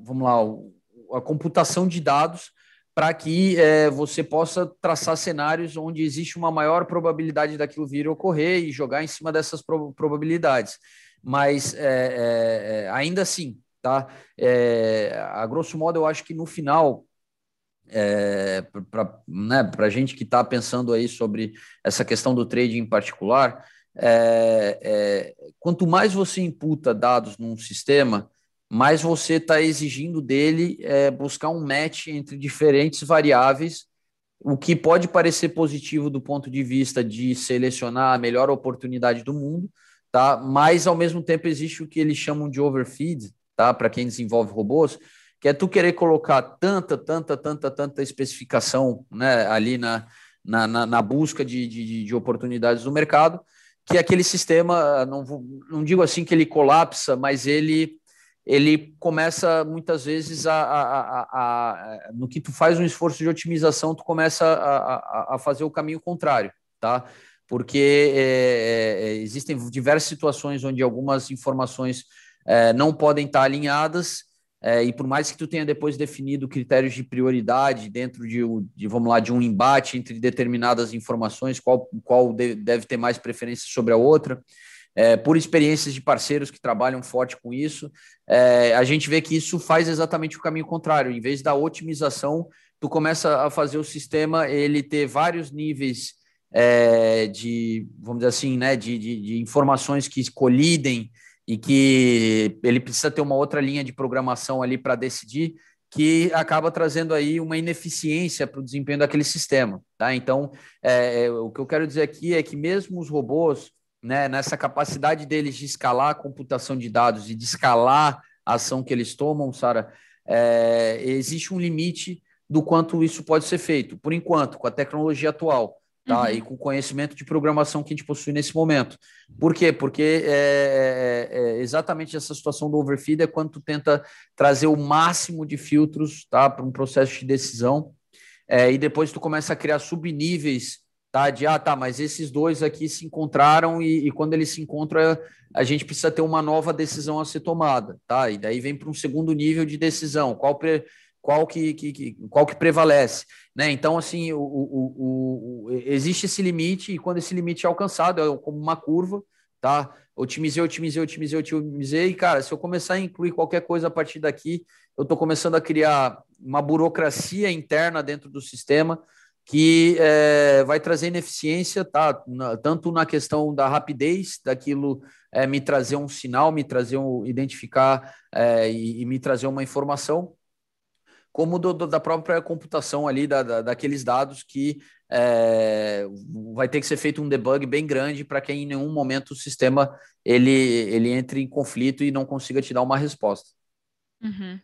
vamos lá a computação de dados para que é, você possa traçar cenários onde existe uma maior probabilidade daquilo vir a ocorrer e jogar em cima dessas pro probabilidades. Mas é, é, é ainda assim, tá? É, a grosso modo, eu acho que no final, é, para né, a gente que está pensando aí sobre essa questão do trading em particular, quanto mais você imputa dados num sistema, mas você está exigindo dele é, buscar um match entre diferentes variáveis, o que pode parecer positivo do ponto de vista de selecionar a melhor oportunidade do mundo, tá? Mas ao mesmo tempo existe o que eles chamam de overfeed, tá? Para quem desenvolve robôs, que é tu querer colocar tanta, tanta, tanta, tanta especificação, né? Ali na, na, na, busca de, de, de oportunidades do mercado, que aquele sistema, não, não digo assim que ele colapsa, mas ele ele começa muitas vezes a, a, a, a, no que tu faz um esforço de otimização, tu começa a, fazer o caminho contrário, tá? porque é, é, existem diversas situações onde algumas informações é, não podem estar alinhadas, é, e por mais que tu tenha depois definido critérios de prioridade dentro de, de, vamos lá, de um embate entre determinadas informações, qual, qual deve ter mais preferência sobre a outra, é, por experiências de parceiros que trabalham forte com isso, é, a gente vê que isso faz exatamente o caminho contrário. Em vez da otimização, tu começa a fazer o sistema ele ter vários níveis é, de, vamos dizer assim, né, de, de, de, informações que colidem e que ele precisa ter uma outra linha de programação ali para decidir, que acaba trazendo aí uma ineficiência para o desempenho daquele sistema. Tá? Então, é, é, o que eu quero dizer aqui é que mesmo os robôs, né, nessa capacidade deles de escalar a computação de dados e de escalar a ação que eles tomam, Sara, é, existe um limite do quanto isso pode ser feito. Por enquanto, com a tecnologia atual, tá? Uhum. E com o conhecimento de programação que a gente possui nesse momento. Por quê? Porque é, é, é exatamente essa situação do overfeed é quando tu tenta trazer o máximo de filtros, tá? Para um processo de decisão. É, e depois tu começa a criar subníveis, tá? De, ah, tá, mas esses dois aqui se encontraram e, e quando eles se encontram, a gente precisa ter uma nova decisão a ser tomada, tá? E daí vem para um segundo nível de decisão. Qual pre qual que, que, qual que prevalece. Né? Então, assim, o, o, o, existe esse limite, e quando esse limite é alcançado, é como uma curva, tá? Otimizei, otimizei, otimizei, otimizei, e, cara, se eu começar a incluir qualquer coisa a partir daqui, eu estou começando a criar uma burocracia interna dentro do sistema que é, vai trazer ineficiência, tá? Na, tanto na questão da rapidez daquilo é, me trazer um sinal, me trazer um identificar é, e, e me trazer uma informação, como do, do, da própria computação ali, da, da daqueles dados que vai ter que ser feito um debug bem grande para que em nenhum momento o sistema ele, ele entre em conflito e não consiga te dar uma resposta. Uhum.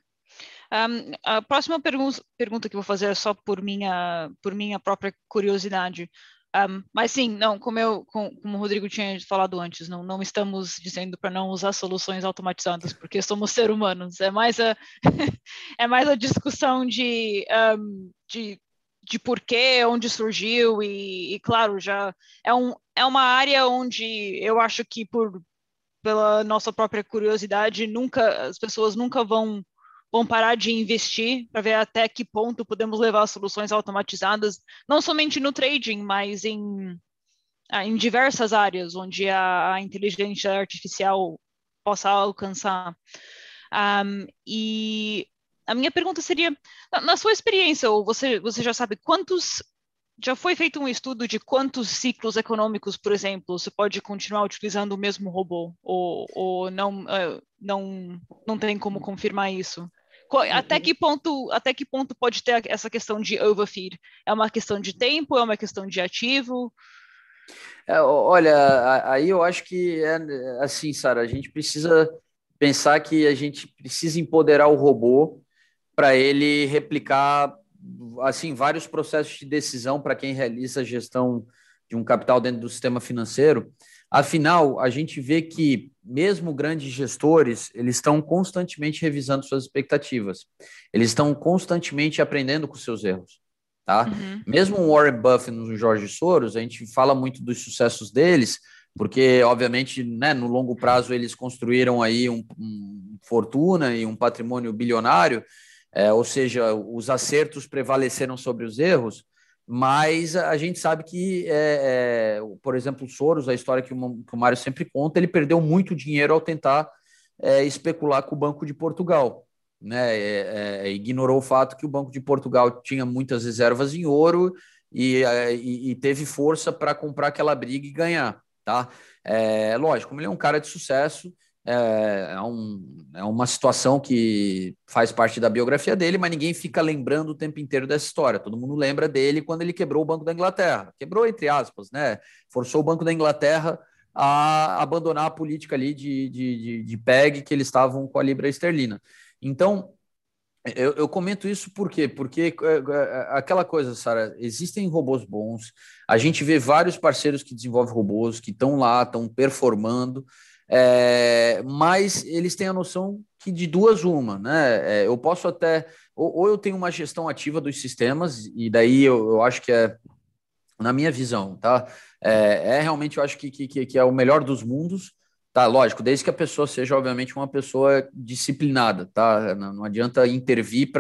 Um, a próxima pergunta, pergunta que vou fazer é só por minha, por minha própria curiosidade. Um, mas sim, não, como, eu, como o Rodrigo tinha falado antes, não, não estamos dizendo para não usar soluções automatizadas, porque somos seres humanos. É mais a, *laughs* é mais a discussão de, um, de, de porquê, onde surgiu, e, e, claro, já é, um, é uma área onde eu acho que por pela nossa própria curiosidade, nunca as pessoas nunca vão vão parar de investir para ver até que ponto podemos levar soluções automatizadas, não somente no trading, mas em, ah, em diversas áreas onde a, a inteligência artificial possa alcançar. Um, e a minha pergunta seria, na sua experiência, ou você, você já sabe quantos já foi feito um estudo de quantos ciclos econômicos, por exemplo, você pode continuar utilizando o mesmo robô, ou, ou não, uh, não, não tem como confirmar isso? Até que ponto, até que ponto pode ter essa questão de overfeed? É uma questão de tempo? É uma questão de ativo? É, olha, aí eu acho que é assim, Sara, a gente precisa pensar que a gente precisa empoderar o robô para ele replicar assim vários processos de decisão para quem realiza a gestão de um capital dentro do sistema financeiro. Afinal, a gente vê que mesmo grandes gestores, eles estão constantemente revisando suas expectativas. Eles estão constantemente aprendendo com seus erros. Tá? Uhum. Mesmo o Warren Buffett e o Jorge Soros, a gente fala muito dos sucessos deles, porque, obviamente, né, no longo prazo eles construíram aí um, um fortuna e um patrimônio bilionário, é, ou seja, os acertos prevaleceram sobre os erros, mas a gente sabe que, é, é, por exemplo, o Soros, a história que o, que o Mário sempre conta, ele perdeu muito dinheiro ao tentar é, especular com o Banco de Portugal. Né? É, é, ignorou o fato que o Banco de Portugal tinha muitas reservas em ouro e, é, e, e teve força para comprar aquela briga e ganhar. Tá? É, lógico, ele é um cara de sucesso, é, é, um, é uma situação que faz parte da biografia dele, mas ninguém fica lembrando o tempo inteiro dessa história. Todo mundo lembra dele quando ele quebrou o Banco da Inglaterra. Quebrou, entre aspas, né? Forçou o Banco da Inglaterra a abandonar a política ali de, de, de, de PEG que eles estavam com a Libra Esterlina. Então, eu, eu, comento isso por quê? Porque é, é, aquela coisa, Sara, existem robôs bons, a gente vê vários parceiros que desenvolvem robôs, que estão lá, estão performando, é, mas eles têm a noção que de duas uma, né? É, eu posso até ou, ou, eu tenho uma gestão ativa dos sistemas e daí eu, eu acho que é na minha visão, tá? É, é realmente, eu acho que, que, que é o melhor dos mundos, tá? Lógico, desde que a pessoa seja, obviamente, uma pessoa disciplinada, tá? Não, não adianta intervir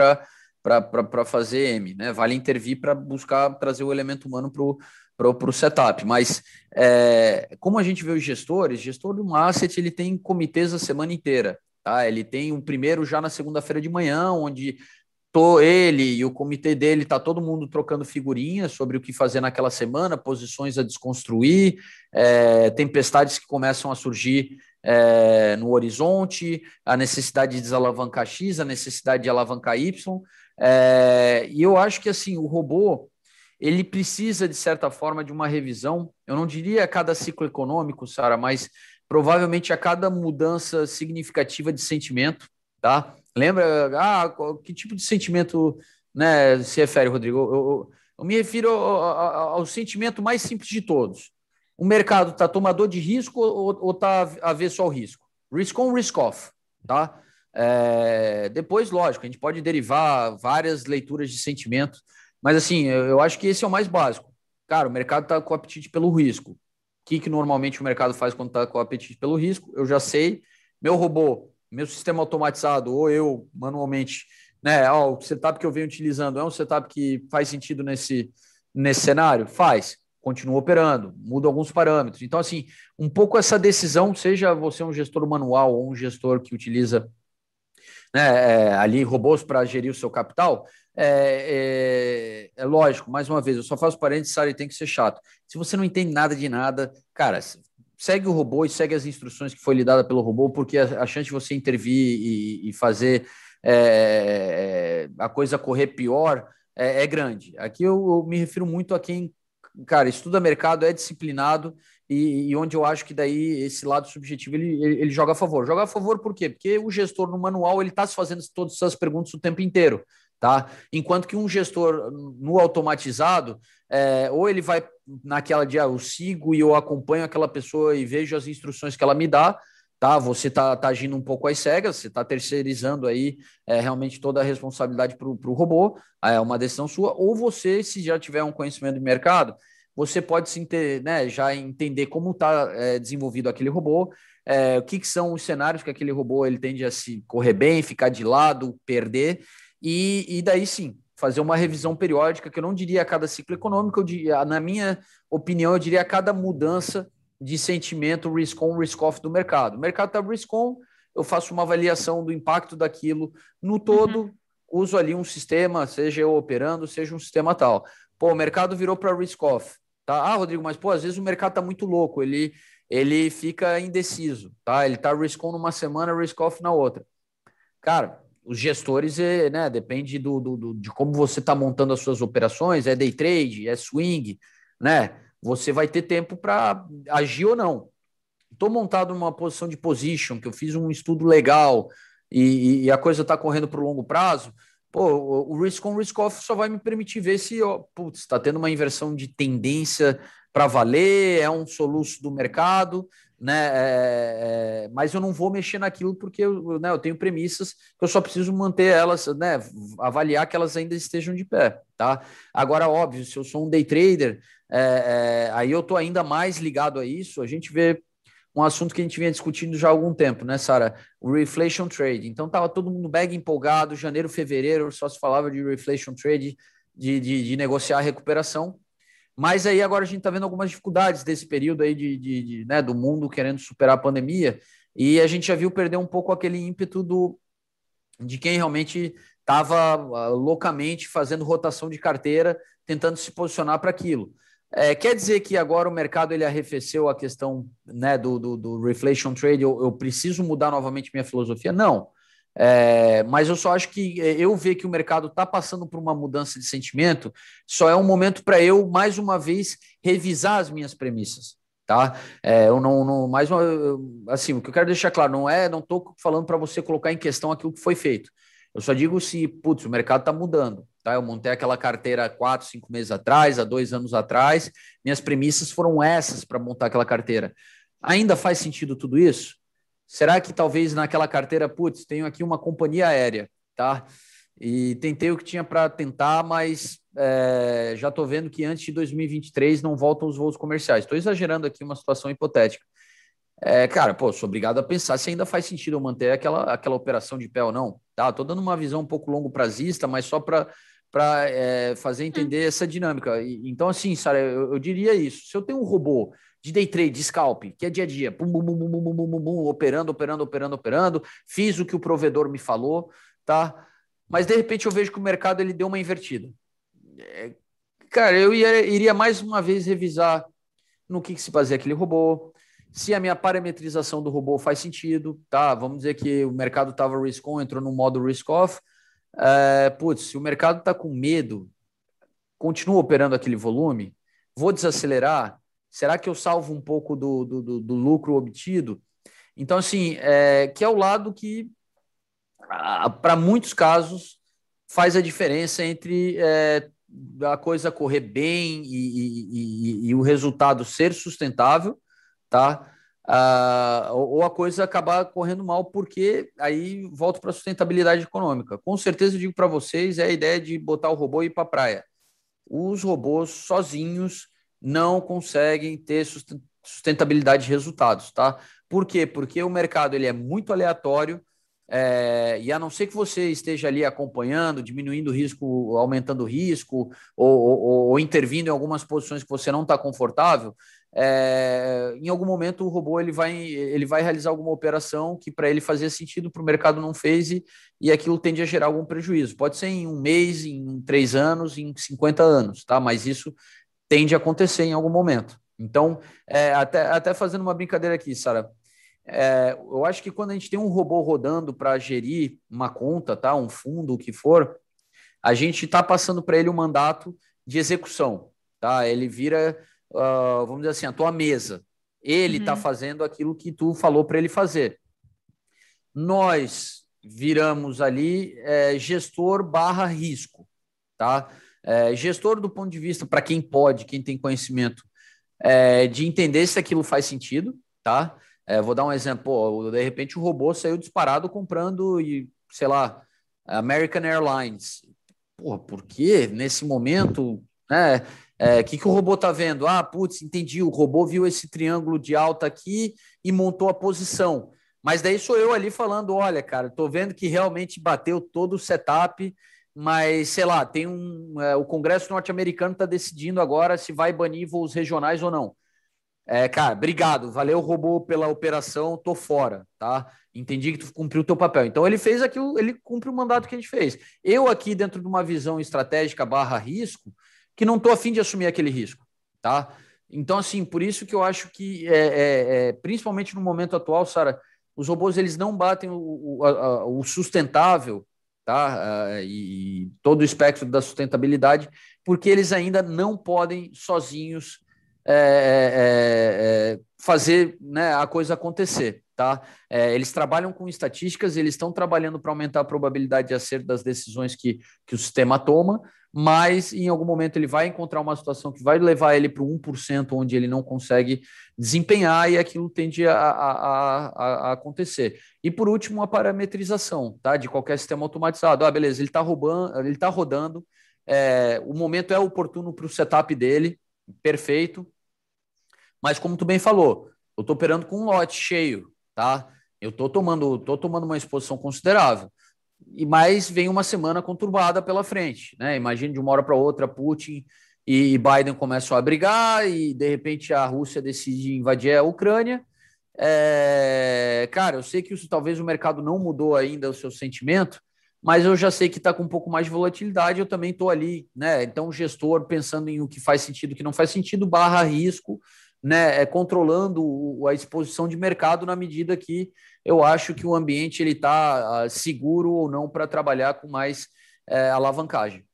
para fazer M, né? Vale intervir para buscar trazer o elemento humano para o setup. Mas é, como a gente vê os gestores, gestor de um asset ele tem comitês a semana inteira. Tá? Ele tem um primeiro já na segunda-feira de manhã, onde tô ele e o comitê dele tá todo mundo trocando figurinhas sobre o que fazer naquela semana, posições a desconstruir, é, tempestades que começam a surgir é, no horizonte, a necessidade de desalavancar X, a necessidade de alavancar Y. É, e eu acho que assim o robô ele precisa de certa forma de uma revisão. Eu não diria a cada ciclo econômico, Sara, mas provavelmente a cada mudança significativa de sentimento, tá? Lembra? Ah, que tipo de sentimento né, se refere, Rodrigo? Eu, eu, eu me refiro ao, ao, ao, sentimento mais simples de todos. O mercado está tomador de risco ou está avesso ao risco? Risk on, risk off, tá? É, depois, lógico, a gente pode derivar várias leituras de sentimento, mas assim, eu, eu acho que esse é o mais básico. Cara, o mercado está com apetite pelo risco. O que, que normalmente o mercado faz quando está com apetite pelo risco? Eu já sei. Meu robô meu sistema automatizado ou eu manualmente, né? Ó, o setup que eu venho utilizando é um setup que faz sentido nesse, nesse cenário? Faz. Continua operando, muda alguns parâmetros. Então, assim, um pouco essa decisão, seja você um gestor manual ou um gestor que utiliza né, é, ali robôs para gerir o seu capital, é, é, é, lógico, mais uma vez, eu só faço parênteses, Sara, tem que ser chato. Se você não entende nada de nada, cara, segue o robô e segue as instruções que foi lhe dada pelo robô, porque a, a chance de você intervir e, e fazer é, a coisa correr pior é, é grande. Aqui eu, eu, me refiro muito a quem, cara, estuda mercado, é disciplinado e, e onde eu acho que daí esse lado subjetivo ele, ele, ele, joga a favor. Joga a favor por quê? Porque o gestor no manual ele está se fazendo todas essas perguntas o tempo inteiro. Tá? Enquanto que um gestor no automatizado, é, ou ele vai naquela de ah, eu sigo e eu acompanho aquela pessoa e vejo as instruções que ela me dá, tá? Você tá, tá agindo um pouco às cegas, você está terceirizando aí é, realmente toda a responsabilidade para o robô, é uma decisão sua, ou você, se já tiver um conhecimento de mercado, você pode se né, já entender como está é, desenvolvido aquele robô, é, o que, que, são os cenários que aquele robô ele tende a se correr bem, ficar de lado, perder, e, e daí sim, fazer uma revisão periódica, que eu não diria a cada ciclo econômico, eu diria, na minha opinião, eu diria a cada mudança de sentimento risk-on, risk-off do mercado. O mercado está risk-on, eu faço uma avaliação do impacto daquilo no todo, uhum. uso ali um sistema, seja eu operando, seja um sistema tal. Pô, o mercado virou para risk-off. Tá? Ah, Rodrigo, mas pô, às vezes o mercado está muito louco, ele, ele fica indeciso, tá? Ele está risk-on numa semana, risk-off na outra. Cara, os gestores, é, né, depende do, do, do de como você está montando as suas operações, é day trade, é swing, né? Você vai ter tempo para agir ou não. Estou montado numa posição de position, que eu fiz um estudo legal e, e a coisa está correndo para o longo prazo. Pô, o risk on risk off só vai me permitir ver se está tendo uma inversão de tendência para valer, é um soluço do mercado né? É, é, mas eu não vou mexer naquilo porque eu, né, eu tenho premissas que eu só preciso manter elas, né? Avaliar que elas ainda estejam de pé, tá? Agora, óbvio, se eu sou um day trader, é, é aí eu tô ainda mais ligado a isso. A gente vê um assunto que a gente vinha discutindo já há algum tempo, né, Sara? O reflation trade. Então tava todo mundo mega empolgado, janeiro, fevereiro, só se falava de reflation trade, de, de, de negociar a recuperação. Mas aí agora a gente está vendo algumas dificuldades desse período aí de, de, de, né, do mundo querendo superar a pandemia, e a gente já viu perder um pouco aquele ímpeto do, de quem realmente estava ah, loucamente fazendo rotação de carteira, tentando se posicionar para aquilo. É, quer dizer que agora o mercado ele arrefeceu a questão né, do, do, do reflation trade, eu, eu preciso mudar novamente minha filosofia? Não. É, mas eu só acho que é, eu ver que o mercado está passando por uma mudança de sentimento, só é um momento para eu, mais uma vez, revisar as minhas premissas. Tá? É, eu não, não mais uma, assim, o que eu quero deixar claro, não é, não estou falando para você colocar em questão aquilo que foi feito. Eu só digo se, putz, o mercado está mudando. Tá? Eu montei aquela carteira há quatro, cinco meses atrás, há dois anos atrás. Minhas premissas foram essas para montar aquela carteira. Ainda faz sentido tudo isso? Será que talvez naquela carteira, putz, tenho aqui uma companhia aérea, tá? e tentei o que tinha para tentar, mas é, já estou vendo que antes de 2023 não voltam os voos comerciais. Estou exagerando aqui uma situação hipotética. É, cara, pô, sou obrigado a pensar se ainda faz sentido eu manter aquela, aquela operação de pé ou não. Tá, dando uma visão um pouco longo prazista, mas só para para é, fazer entender hum. essa dinâmica. E, então, assim, Sara, eu, eu, diria isso. Se eu tenho um robô de day trade, de scalp, que é dia a dia, pum, bum, bum, bum, bum, bum, operando, operando, operando, operando, fiz o que o provedor me falou, tá? Mas de repente eu vejo que o mercado ele deu uma invertida. É, cara, eu ia, iria mais uma vez revisar no que, que se baseia aquele robô, se a minha parametrização do robô faz sentido, tá? Vamos dizer que o mercado estava risk on, entrou no modo risk off. É, putz, se o mercado está com medo, continua operando aquele volume, vou desacelerar, Será que eu salvo um pouco do, do, do, lucro obtido? Então, assim, é, que é o lado que, para muitos casos, faz a diferença entre é, a coisa correr bem e, e, e, o resultado ser sustentável, tá? Ah, ou a coisa acabar correndo mal, porque aí volto para a sustentabilidade econômica. Com certeza, eu digo para vocês, é a ideia de botar o robô e ir para a praia. Os robôs sozinhos não conseguem ter sustentabilidade de resultados, tá? Por quê? Porque o mercado ele é muito aleatório é, e a não ser que você esteja ali acompanhando, diminuindo o risco, aumentando o risco, ou, ou, ou intervindo em algumas posições que você não está confortável, é, em algum momento o robô ele vai, ele vai realizar alguma operação que para ele fazia sentido, para o mercado não fez, e, e aquilo tende a gerar algum prejuízo. Pode ser em um mês, em três anos, em 50 anos, tá? Mas isso tende a acontecer em algum momento. Então, é, até, até fazendo uma brincadeira aqui, Sara, é, eu acho que quando a gente tem um robô rodando para gerir uma conta, tá, um fundo, o que for, a gente está passando para ele um mandato de execução, tá? Ele vira, uh, vamos dizer assim, a tua mesa. Ele está uhum. fazendo aquilo que tu falou para ele fazer. Nós viramos ali é, gestor barra risco, tá? É, gestor do ponto de vista, para quem pode, quem tem conhecimento, é, de entender se aquilo faz sentido, tá? Vou dar um exemplo, de repente o robô saiu disparado comprando, e, sei lá, American Airlines. Porra, por quê? Nesse momento, né? É, que, que o robô tá vendo? Ah, putz, entendi. O robô viu esse triângulo de alta aqui e montou a posição. Mas daí sou eu ali falando: olha, cara, tô vendo que realmente bateu todo o setup mas sei lá, tem um. É, o Congresso norte-americano está decidindo agora se vai banir voos regionais ou não. É, cara, obrigado, valeu, robô, pela operação, tô fora, tá? Entendi que tu cumpriu o teu papel. Então ele fez aquilo, ele cumpre o mandato que a gente fez. Eu aqui, dentro de uma visão estratégica barra risco, que não tô afim de assumir aquele risco, tá? Então, assim, por isso que eu acho que, é, é, é principalmente no momento atual, Sara, os robôs eles não batem o, o, a, o sustentável tá? Uh, e, todo o espectro da sustentabilidade, porque eles ainda não podem sozinhos é, é, é, fazer né, a coisa acontecer. Tá? É, eles trabalham com estatísticas, eles estão trabalhando para aumentar a probabilidade de acerto das decisões que, que o sistema toma, mas em algum momento ele vai encontrar uma situação que vai levar ele para o 1%, onde ele não consegue desempenhar e aquilo tende a, a, a, acontecer. E por último, a parametrização tá? de qualquer sistema automatizado. Ah, beleza, ele está roubando, ele está rodando, é, o momento é oportuno para o setup dele, perfeito. Mas como tu bem falou, eu estou operando com um lote cheio, tá? Eu estou tomando, tô tomando uma exposição considerável e mais vem uma semana conturbada pela frente, né? Imagine de uma hora para outra Putin e Biden começam a brigar e de repente a Rússia decide invadir a Ucrânia. É... Cara, eu sei que isso talvez o mercado não mudou ainda o seu sentimento, mas eu já sei que está com um pouco mais de volatilidade. Eu também estou ali, né? Então, gestor pensando em o que faz sentido, o que não faz sentido, barra risco, né? É controlando a exposição de mercado na medida que eu acho que o ambiente ele está uh, seguro ou não para trabalhar com mais uh, alavancagem.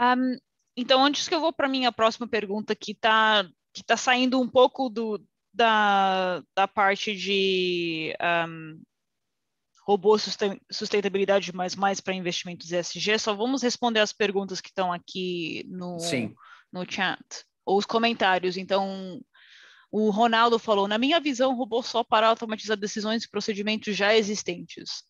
Um, então, antes que eu vou para a minha próxima pergunta, que está que tá saindo um pouco do, da, da parte de um, robô sustentabilidade, mas mais para investimentos ESG, só vamos responder as perguntas que estão aqui no, no chat, ou os comentários. Então, o Ronaldo falou: na minha visão, o robô só para automatizar decisões e procedimentos já existentes.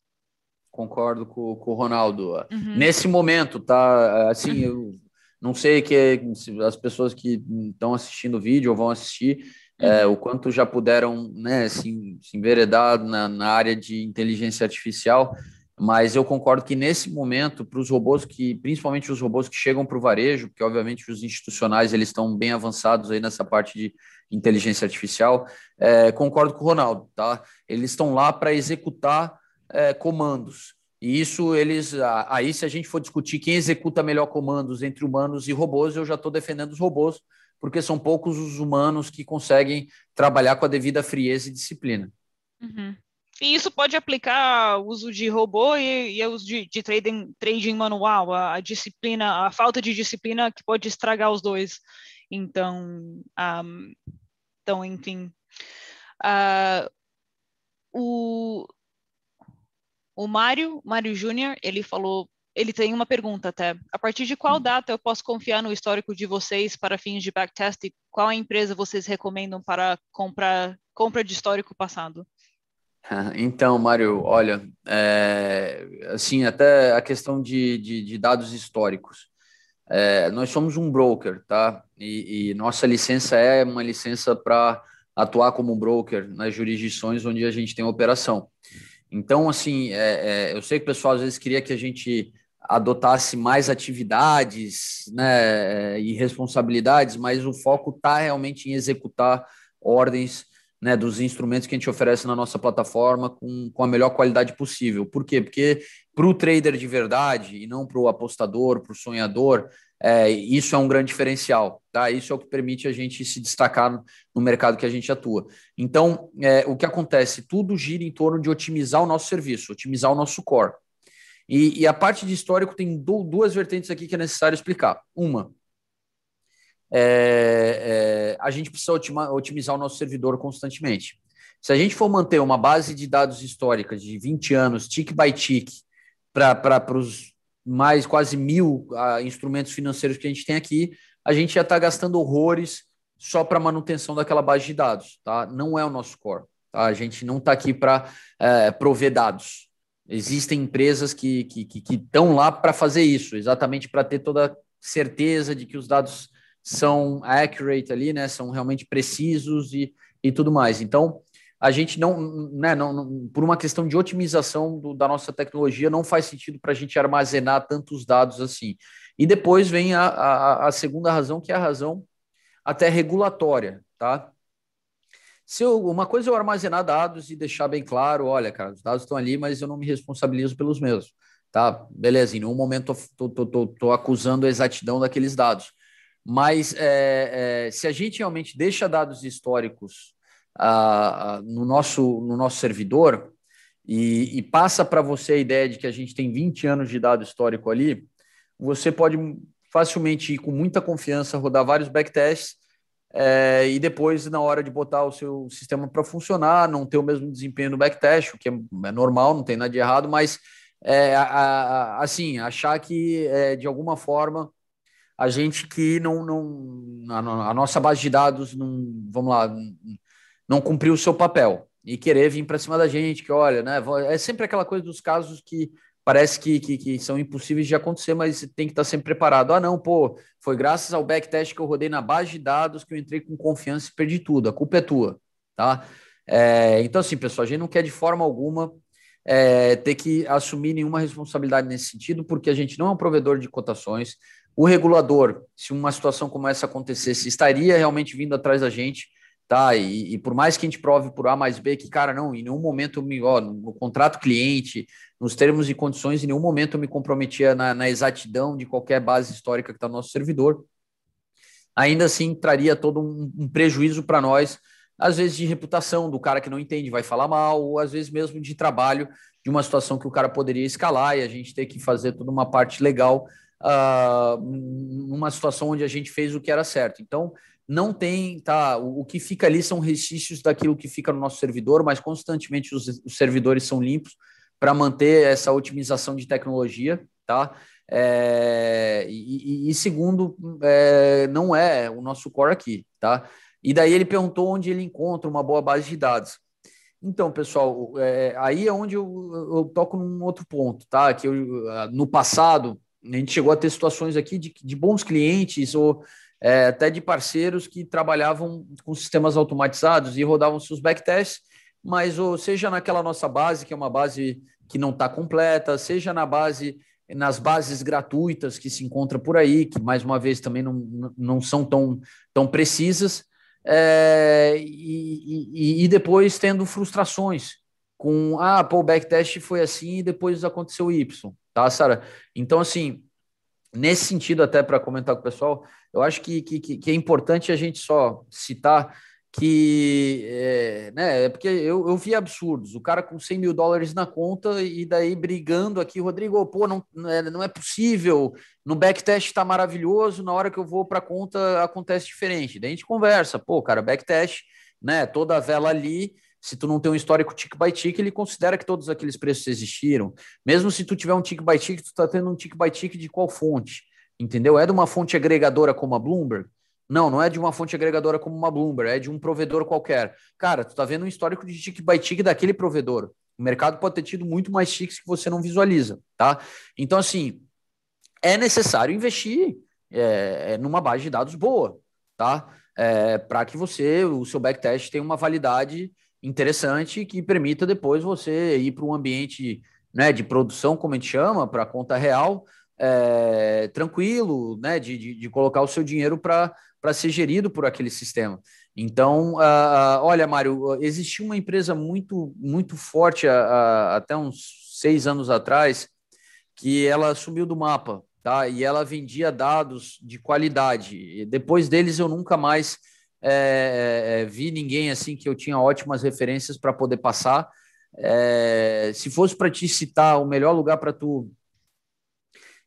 concordo com, com o Ronaldo. Uhum. Nesse momento, tá? Assim, eu não sei que as pessoas que estão assistindo o vídeo ou vão assistir, é, uhum. o quanto já puderam né, se, se enveredar na, na área de inteligência artificial, mas eu concordo que nesse momento, para os robôs que, principalmente os robôs que chegam para o varejo, porque obviamente os institucionais eles estão bem avançados aí nessa parte de inteligência artificial, é, concordo com o Ronaldo, tá? Eles estão lá para executar é, comandos. E isso eles. Aí, se a gente for discutir quem executa melhor comandos entre humanos e robôs, eu já estou defendendo os robôs, porque são poucos os humanos que conseguem trabalhar com a devida frieza e disciplina. Uhum. E isso pode aplicar ao uso de robô e, e ao uso de, de trading, trading manual, a, a, disciplina, a falta de disciplina que pode estragar os dois. Então, um, então enfim. Uh, o, o Mário, Mário Júnior, ele falou, ele tem uma pergunta até. A partir de qual hum. data eu posso confiar no histórico de vocês para fins de backtest e qual empresa vocês recomendam para comprar compra de histórico passado? *laughs* Então, Mário, olha, é, assim, até a questão de, de, de dados históricos. É, nós somos um broker, tá? E, e nossa licença é uma licença para atuar como broker nas jurisdições onde a gente tem operação. Então, assim, é, é, eu sei que o pessoal às vezes queria que a gente adotasse mais atividades né, e responsabilidades, mas o foco está realmente em executar ordens né, dos instrumentos que a gente oferece na nossa plataforma com, com a melhor qualidade possível. Por quê? Porque para o trader de verdade e não para o apostador, para o sonhador, é, isso é um grande diferencial, tá? Isso é o que permite a gente se destacar no mercado que a gente atua. Então, é, o que acontece? Tudo gira em torno de otimizar o nosso serviço, otimizar o nosso core. E, e a parte de histórico tem do, duas vertentes aqui que é necessário explicar. Uma, é, é, a gente precisa otimizar o nosso servidor constantemente. Se a gente for manter uma base de dados históricas de 20 anos, tick by tick, para os mais quase mil uh, instrumentos financeiros que a gente tem aqui, a gente já está gastando horrores só para manutenção daquela base de dados, tá? Não é o nosso core. Tá? A gente não está aqui para é, prover dados. Existem empresas que estão que, que, que lá para fazer isso, exatamente para ter toda certeza de que os dados são accurate ali, né? São realmente precisos e, e tudo mais. Então, a gente não, né, não, não, por uma questão de otimização do, da nossa tecnologia, não faz sentido para a gente armazenar tantos dados assim. E depois vem a, a, a, segunda razão, que é a razão até regulatória, tá? Se eu, uma coisa é eu armazenar dados e deixar bem claro, olha, cara, os dados estão ali, mas eu não me responsabilizo pelos mesmos, tá? Beleza, em nenhum momento estou acusando a exatidão daqueles dados. Mas é, é, se a gente realmente deixa dados históricos no, nosso, no nosso servidor e, e passa para você a ideia de que a gente tem 20 anos de dado histórico ali, você pode facilmente ir com muita confiança, rodar vários backtests é, e depois, na hora de botar o seu sistema para funcionar, não ter o mesmo desempenho no backtest, o que é, é normal, não tem nada de errado, mas é, a, a, assim, achar que é, de alguma forma a gente que não, não a, a, nossa base de dados não, vamos lá, não cumpriu o seu papel e querer vir para cima da gente, que olha, né? É sempre aquela coisa dos casos que parece que, que, que, são impossíveis de acontecer, mas tem que estar sempre preparado. Ah, não, pô, foi graças ao backtest que eu rodei na base de dados que eu entrei com confiança e perdi tudo. A culpa é tua, tá? É, então, assim, pessoal, a gente não quer de forma alguma é, ter que assumir nenhuma responsabilidade nesse sentido, porque a gente não é um provedor de cotações. O regulador, se uma situação como essa acontecesse, estaria realmente vindo atrás da gente tá? E, e, por mais que a gente prove por A mais B que, cara, não, em nenhum momento eu me, ó, no contrato cliente, nos termos e condições, em nenhum momento eu me comprometia na, na exatidão de qualquer base histórica que está no nosso servidor, ainda assim traria todo um, um prejuízo para nós, às vezes de reputação do cara que não entende, vai falar mal, ou às vezes mesmo de trabalho, de uma situação que o cara poderia escalar e a gente ter que fazer toda uma parte legal uh, numa situação onde a gente fez o que era certo. Então, não tem, tá? O, o, que fica ali são resquícios daquilo que fica no nosso servidor, mas constantemente os, os servidores são limpos para manter essa otimização de tecnologia, tá? É, e, e, segundo, é, não é o nosso core aqui, tá? E daí ele perguntou onde ele encontra uma boa base de dados. Então, pessoal, é, aí é onde eu, eu, toco num outro ponto, tá? Que eu, no passado a gente chegou a ter situações aqui de, de bons clientes ou é, até de parceiros que trabalhavam com sistemas automatizados e rodavam seus backtests, mas ou seja naquela nossa base, que é uma base que não está completa, seja na base nas bases gratuitas que se encontra por aí, que mais uma vez também não, não são tão, tão precisas, é, e, e, e, depois tendo frustrações com ah, pô, o backtest foi assim e depois aconteceu Y, tá, Sara? Então, assim, nesse sentido, até para comentar com o pessoal, eu acho que, que, que é importante a gente só citar que é, né, é porque eu, eu vi absurdos, o cara com 100 mil dólares na conta e daí brigando aqui, Rodrigo, pô, não, não, é, é possível, no backtest está maravilhoso, na hora que eu vou para a conta acontece diferente, daí a gente conversa, pô, cara, backtest, né, toda a vela ali, se tu não tem um histórico tick by tick, ele considera que todos aqueles preços existiram, mesmo se tu tiver um tick by tick, tu está tendo um tick by tick de qual fonte, entendeu? É de uma fonte agregadora como a Bloomberg, não, não é de uma fonte agregadora como uma Bloomberg, é de um provedor qualquer. Cara, tu tá vendo um histórico de tick by tick daquele provedor. O mercado pode ter tido muito mais ticks que você não visualiza, tá? Então, assim, é necessário investir é, é numa base de dados boa, tá? É, para que você, o seu backtest tenha uma validade interessante que permita depois você ir para um ambiente né, de produção, como a gente chama, para conta real, é, tranquilo, né, de, de, de, colocar o seu dinheiro para ser gerido por aquele sistema. Então, uh, olha, Mário, existia uma empresa muito, muito forte até uns seis anos atrás que ela sumiu do mapa, tá? E ela vendia dados de qualidade. E depois deles, eu nunca mais é, vi ninguém assim que eu tinha ótimas referências para poder passar. É, se fosse para te citar o melhor lugar para tu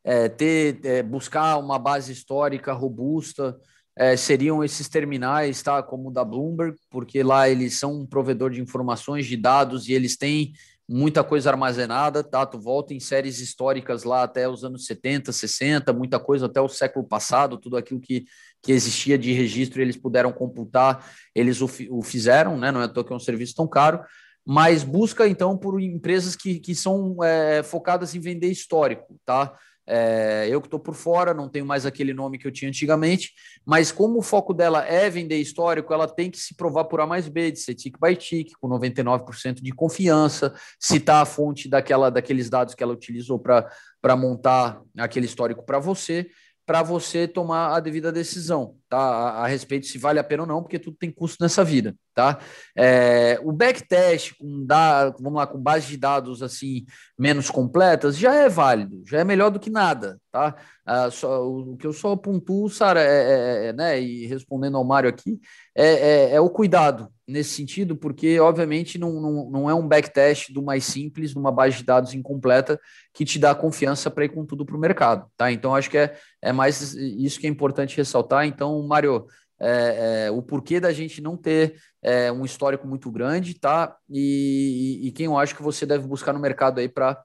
é, ter, é, buscar uma base histórica robusta, é, seriam esses terminais, tá? Como o da Bloomberg, porque lá eles são um provedor de informações, de dados, e eles têm muita coisa armazenada, tá? Tu volta em séries históricas lá até os anos 70, 60, muita coisa até o século passado, tudo aquilo que, que existia de registro, eles puderam computar, eles o, o fizeram, né? Não é à toa que é um serviço tão caro, mas busca então por empresas que, que são é, focadas em vender histórico, tá? É, eu que estou por fora, não tenho mais aquele nome que eu tinha antigamente, mas como o foco dela é vender histórico, ela tem que se provar por A mais B, de ser tick by tick, com 99% de confiança, citar a fonte daquela, daqueles dados que ela utilizou para montar aquele histórico para você para você tomar a devida decisão, tá? A, a, respeito se vale a pena ou não, porque tudo tem custo nessa vida, tá? É, o backtest com da, vamos lá, com base de dados assim menos completas já é válido, já é melhor do que nada, tá? Ah, só, o, que eu só pontuo, Sara, é, é, é, né? E respondendo ao Mário aqui, é, é, é, o cuidado nesse sentido, porque obviamente não, não, não é um backtest do mais simples, numa base de dados incompleta, que te dá confiança para ir com tudo para o mercado, tá? Então acho que é, é mais isso que é importante ressaltar. Então, Mário, é, é, o porquê da gente não ter é, um histórico muito grande, tá? E, e, quem eu acho que você deve buscar no mercado aí para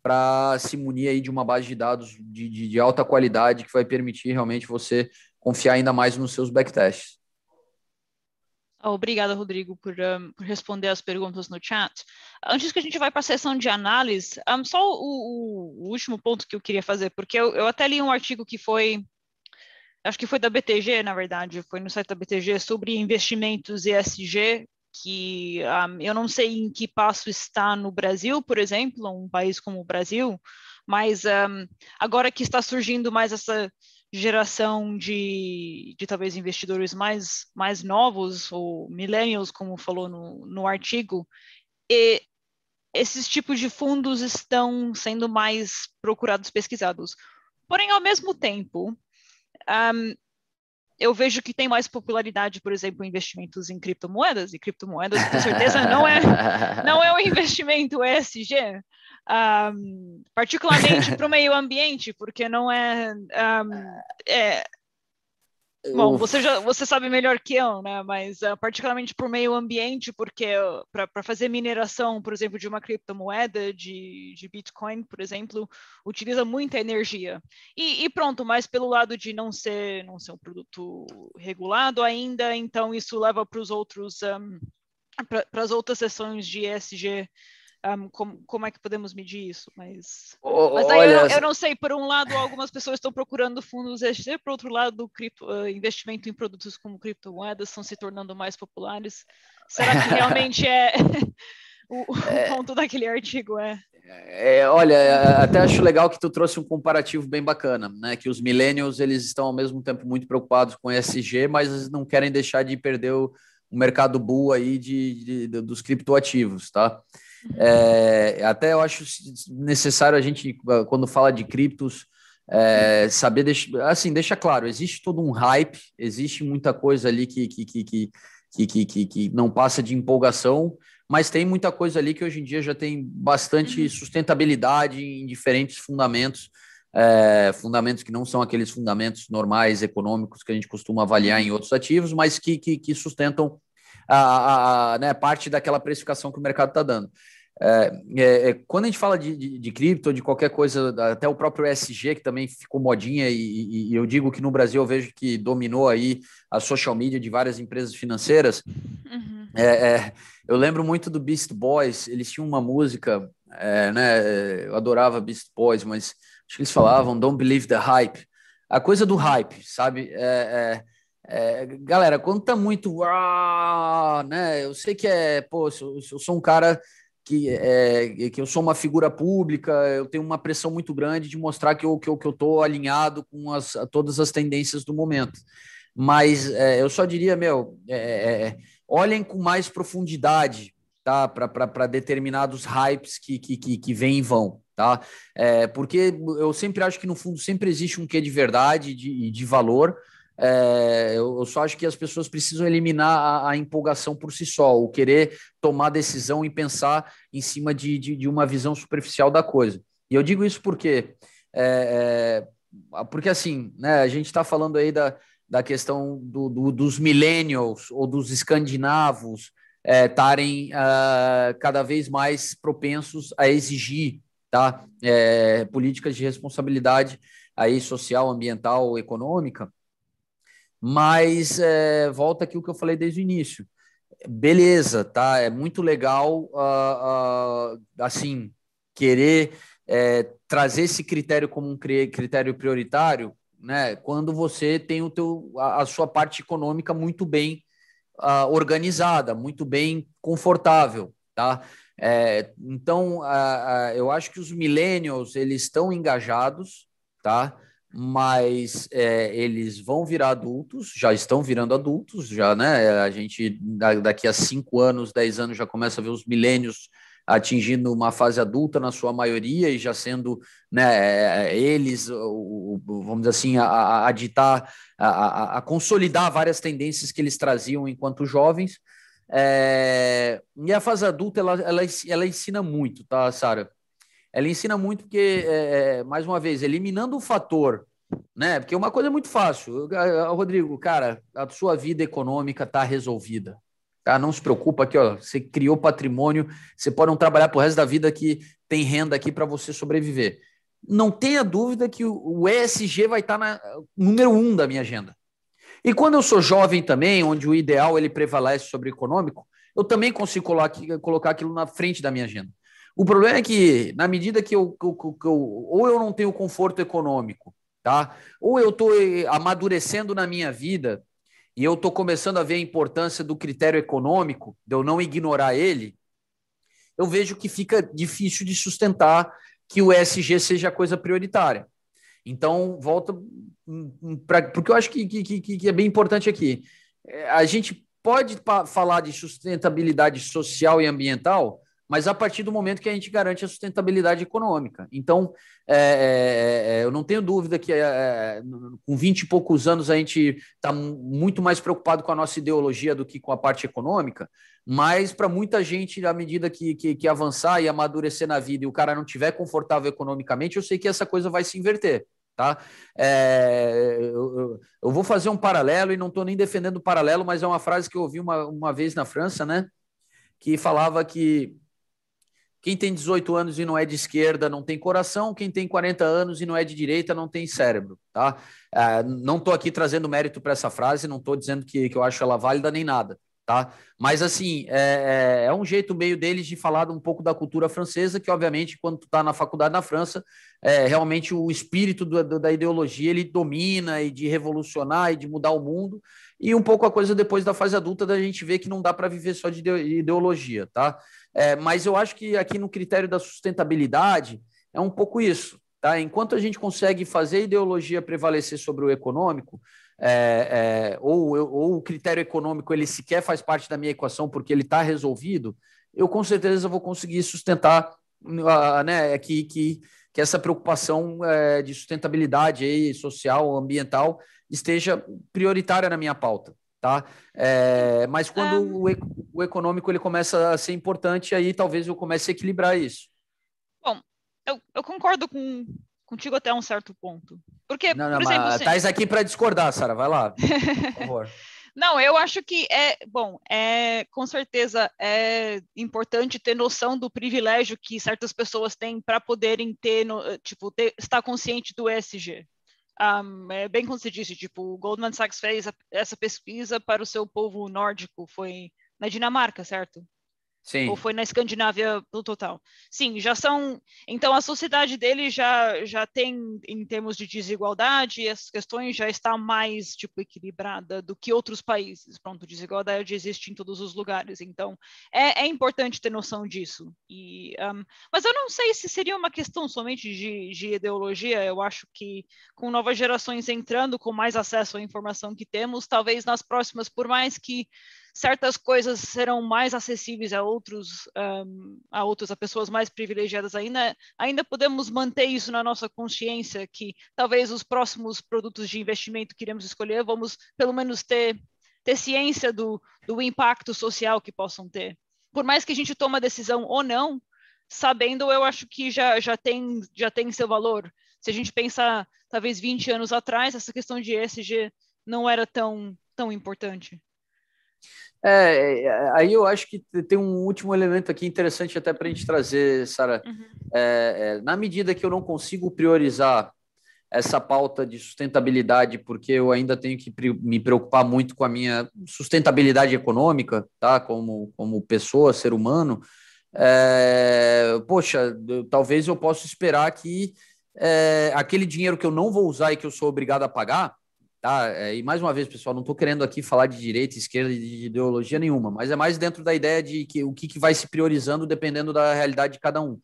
para se munir aí de uma base de dados de, de, de, alta qualidade que vai permitir realmente você confiar ainda mais nos seus backtests. Obrigada, Rodrigo, por, um, por, responder as perguntas no chat. Antes que a gente vá para a sessão de análise, um, só o, o, último ponto que eu queria fazer, porque eu, eu, até li um artigo que foi, acho que foi da BTG, na verdade, foi no site da BTG, sobre investimentos ESG, que um, eu não sei em que passo está no Brasil, por exemplo, um país como o Brasil, mas agora que está surgindo mais essa geração de, de talvez investidores mais, mais novos, ou millennials, como falou no, no artigo, e esses tipos de fundos estão sendo mais procurados, pesquisados. Porém, ao mesmo tempo, um, eu vejo que tem mais popularidade, por exemplo, investimentos em criptomoedas, e criptomoedas, com certeza, não é, *laughs* não é um investimento ESG, um, particularmente para o meio ambiente, porque não é, um, é Bom, você já você sabe melhor que eu, né? Mas uh, particularmente para o meio ambiente, porque para fazer mineração, por exemplo, de uma criptomoeda, de, de Bitcoin, por exemplo, utiliza muita energia. E, e, pronto, mas pelo lado de não ser não ser um produto regulado ainda, então isso leva para os outros um, para as outras sessões de ESG, um, como, como é que podemos medir isso? Mas, oh, mas daí eu, eu, não sei, por um lado, algumas pessoas estão procurando fundos ESG, por outro lado, cripto, uh, investimento em produtos como criptomoedas estão se tornando mais populares. Será que realmente é *laughs* o, o *laughs* é... ponto daquele artigo? É... É, olha, até acho legal que tu trouxe um comparativo bem bacana, né? Que os millennials eles estão ao mesmo tempo muito preocupados com ESG, mas não querem deixar de perder o, o mercado bull aí de, de, de dos criptoativos, tá? É, até eu acho necessário a gente, quando fala de criptos, é, saber, assim, deixa claro, existe todo um hype, existe muita coisa ali que, que, que, que, que, que, que não passa de empolgação, mas tem muita coisa ali que hoje em dia já tem bastante uhum. sustentabilidade em diferentes fundamentos, é, fundamentos que não são aqueles fundamentos normais econômicos que a gente costuma avaliar em outros ativos, mas que, que, que sustentam a, a, né, parte daquela precificação que o mercado está dando. É, é, é, quando a gente fala de, de, de cripto, de qualquer coisa, até o próprio ESG, que também ficou modinha, e, e, eu digo que no Brasil eu vejo que dominou aí a social media de várias empresas financeiras. Uhum. É, é eu lembro muito do Beast Boys, eles tinham uma música, né? Eu adorava Beast Boys, mas acho que eles falavam Don't Believe the Hype. A coisa do hype, sabe? é, é, galera, quando tá muito, ah, né? Eu sei que é, pô, eu, sou um cara que, é, que eu sou uma figura pública, eu tenho uma pressão muito grande de mostrar que eu que eu, que eu tô alinhado com as, todas as tendências do momento. Mas é, eu só diria, meu, é, é, é olhem com mais profundidade, tá? Para determinados hypes que, que, que, que vêm e vão, tá? É, porque eu sempre acho que no fundo sempre existe um quê de verdade de, de valor é, eu, só acho que as pessoas precisam eliminar a, a, empolgação por si só, o querer tomar decisão e pensar em cima de, de, de uma visão superficial da coisa. E eu digo isso porque, é, é, porque assim, né, a gente está falando aí da, da questão do, do, dos millennials ou dos escandinavos estarem é, uh, cada vez mais propensos a exigir tá, é, políticas de responsabilidade aí social, ambiental, econômica, mas é, volta aqui o que eu falei desde o início. Beleza, tá? É muito legal, uh, uh, assim, querer é, trazer esse critério como um critério prioritário, né? Quando você tem o teu, a, a sua parte econômica muito bem uh, organizada, muito bem confortável, tá? É, então, eu acho que os millennials eles estão engajados, tá? Mas é, eles vão virar adultos, já estão virando adultos, já, né? A gente daqui a cinco anos, dez anos já começa a ver os milênios atingindo uma fase adulta na sua maioria e já sendo né, eles, vamos dizer assim, a, a ditar, a, a, consolidar várias tendências que eles traziam enquanto jovens. É, e a fase adulta, ela, ela, ela ensina muito, tá, Sara? Ela ensina muito porque, é, é, mais uma vez, eliminando o fator, né? Porque uma coisa é muito fácil. Rodrigo, cara, a sua vida econômica está resolvida. Tá? Não se preocupa aqui, ó. Você criou patrimônio, você pode não trabalhar pro resto da vida que tem renda aqui para você sobreviver. Não tenha dúvida que o ESG vai estar tá na número um da minha agenda. E quando eu sou jovem também, onde o ideal ele prevalece sobre o econômico, eu também consigo colocar aquilo na frente da minha agenda. O problema é que, na medida que eu, que eu, que eu ou eu não tenho conforto econômico, tá? Ou eu estou eh, amadurecendo na minha vida e eu estou começando a ver a importância do critério econômico, de eu não ignorar ele, eu vejo que fica difícil de sustentar que o ESG seja a coisa prioritária. Então, volta para. Porque eu acho que, que, que é bem importante aqui. É, a gente pode falar de sustentabilidade social e ambiental mas a partir do momento que a gente garante a sustentabilidade econômica. Então, é, é, é eu não tenho dúvida que é, é com 20 e poucos anos a gente está muito mais preocupado com a nossa ideologia do que com a parte econômica, mas para muita gente, à medida que, que, que, avançar e amadurecer na vida e o cara não tiver confortável economicamente, eu sei que essa coisa vai se inverter. Tá? É, eu, eu, vou fazer um paralelo e não estou nem defendendo o paralelo, mas é uma frase que eu ouvi uma, uma vez na França, né? Que falava que quem tem 18 anos e não é de esquerda não tem coração, quem tem 40 anos e não é de direita não tem cérebro, tá? É, não estou aqui trazendo mérito para essa frase, não estou dizendo que, que eu acho ela válida nem nada, tá? Mas, assim, é, é, é, um jeito meio deles de falar um pouco da cultura francesa, que, obviamente, quando tu está na faculdade na França, é, realmente o espírito do, do, da ideologia, ele domina e de revolucionar e de mudar o mundo, e um pouco a coisa depois da fase adulta da gente ver que não dá para viver só de ideologia, tá? É, mas eu acho que aqui no critério da sustentabilidade é um pouco isso, tá? Enquanto a gente consegue fazer a ideologia prevalecer sobre o econômico, é, é, ou, ou, o critério econômico ele sequer faz parte da minha equação porque ele está resolvido, eu com certeza vou conseguir sustentar uh, né, que, que, que essa preocupação é, de sustentabilidade aí, social, ambiental, esteja prioritária na minha pauta. Tá? É, mas quando um... o, o econômico ele começa a ser importante, aí talvez eu comece a equilibrar isso. Bom, eu, eu concordo com, contigo até um certo ponto. Porque, não, não, por exemplo, assim... Thais aqui para discordar, Sara, vai lá, por *laughs* favor. Não, eu acho que é bom, é com certeza é importante ter noção do privilégio que certas pessoas têm para poderem ter, no, tipo, ter, estar consciente do ESG. Um, é bem como você disse, tipo, o Goldman Sachs fez a, essa pesquisa para o seu povo nórdico, foi na Dinamarca, certo? Sim. Ou foi na Escandinávia no total? Sim, já são. Então a sociedade dele já, já tem, em termos de desigualdade, as questões já está mais tipo equilibrada do que outros países. Pronto, desigualdade existe em todos os lugares. Então é, é importante ter noção disso. E, um, mas eu não sei se seria uma questão somente de, de ideologia. Eu acho que com novas gerações entrando, com mais acesso à informação que temos, talvez nas próximas, por mais que certas coisas serão mais acessíveis a outros, um, a outras, a pessoas mais privilegiadas ainda, ainda podemos manter isso na nossa consciência que talvez os próximos produtos de investimento que iremos escolher, vamos pelo menos ter, ter ciência do, do impacto social que possam ter. Por mais que a gente tome a decisão ou não, sabendo, eu acho que já, já, tem, já tem seu valor. Se a gente pensar, talvez 20 anos atrás, essa questão de ESG não era tão, tão importante. É, é, aí eu acho que tem um último elemento aqui interessante até para a gente trazer, Sara. Uhum. É, é, na medida que eu não consigo priorizar essa pauta de sustentabilidade, porque eu ainda tenho que me preocupar muito com a minha sustentabilidade econômica, tá? Como, como pessoa, ser humano, é, poxa, talvez eu possa esperar que é, aquele dinheiro que eu não vou usar e que eu sou obrigado a pagar, Tá? É, e mais uma vez, pessoal, não estou querendo aqui falar de direita, esquerda, de ideologia nenhuma, mas é mais dentro da ideia de que o que, que vai se priorizando dependendo da realidade de cada um.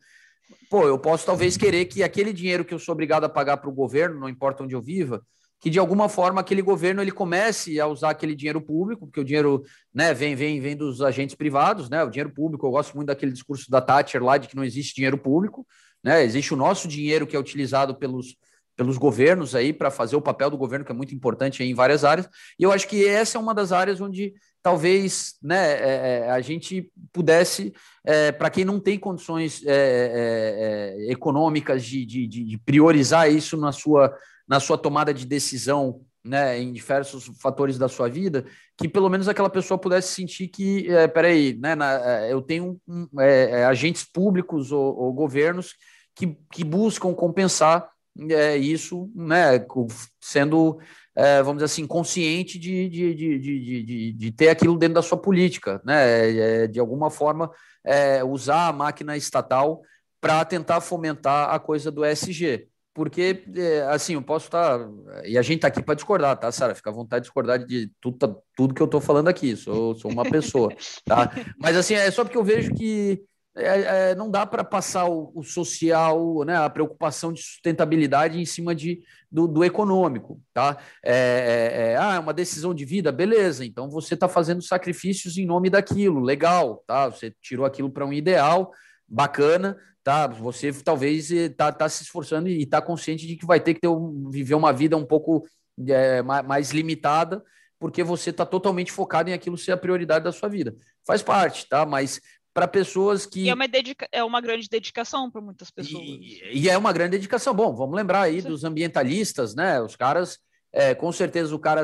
Pô, eu posso talvez querer que aquele dinheiro que eu sou obrigado a pagar para o governo, não importa onde eu viva, que de alguma forma aquele governo ele comece a usar aquele dinheiro público, porque o dinheiro né, vem, vem, vem dos agentes privados, né? O dinheiro público, eu gosto muito daquele discurso da Thatcher lá de que não existe dinheiro público, né? Existe o nosso dinheiro que é utilizado pelos pelos governos aí para fazer o papel do governo que é muito importante em várias áreas. E eu acho que essa é uma das áreas onde talvez né, é, é a gente pudesse é, para quem não tem condições é, é, é econômicas de, de, de, priorizar isso na sua na sua tomada de decisão né, em diversos fatores da sua vida, que pelo menos aquela pessoa pudesse sentir que, é, peraí, né, na, eu tenho um, agentes públicos ou, ou governos que, que buscam compensar é, isso, né, sendo, é, vamos dizer assim, consciente de, de, de, de, de, ter aquilo dentro da sua política, né, é, de alguma forma é, usar a máquina estatal para tentar fomentar a coisa do SG. Porque, é, assim, eu posso estar. Tá, e a gente está aqui para discordar, tá, Sara? Fica à vontade de discordar de tudo, tudo que eu estou falando aqui. Sou, sou uma pessoa, tá? *laughs* Mas, assim, é só porque eu vejo que é, é, não dá para passar o, o, social, né, a preocupação de sustentabilidade em cima de, do, do econômico, tá? É, é, é ah, é uma decisão de vida, beleza, então você está fazendo sacrifícios em nome daquilo, legal, tá? Você tirou aquilo para um ideal, bacana, tá? Você talvez está tá se esforçando e está consciente de que vai ter que ter um, viver uma vida um pouco é, mais limitada, porque você está totalmente focado em aquilo ser a prioridade da sua vida. Faz parte, tá? Mas para pessoas que. E é uma, dedica... é uma grande dedicação para muitas pessoas. E, e, é uma grande dedicação. Bom, vamos lembrar aí Sim. dos ambientalistas, né? Os caras, é, com certeza, o cara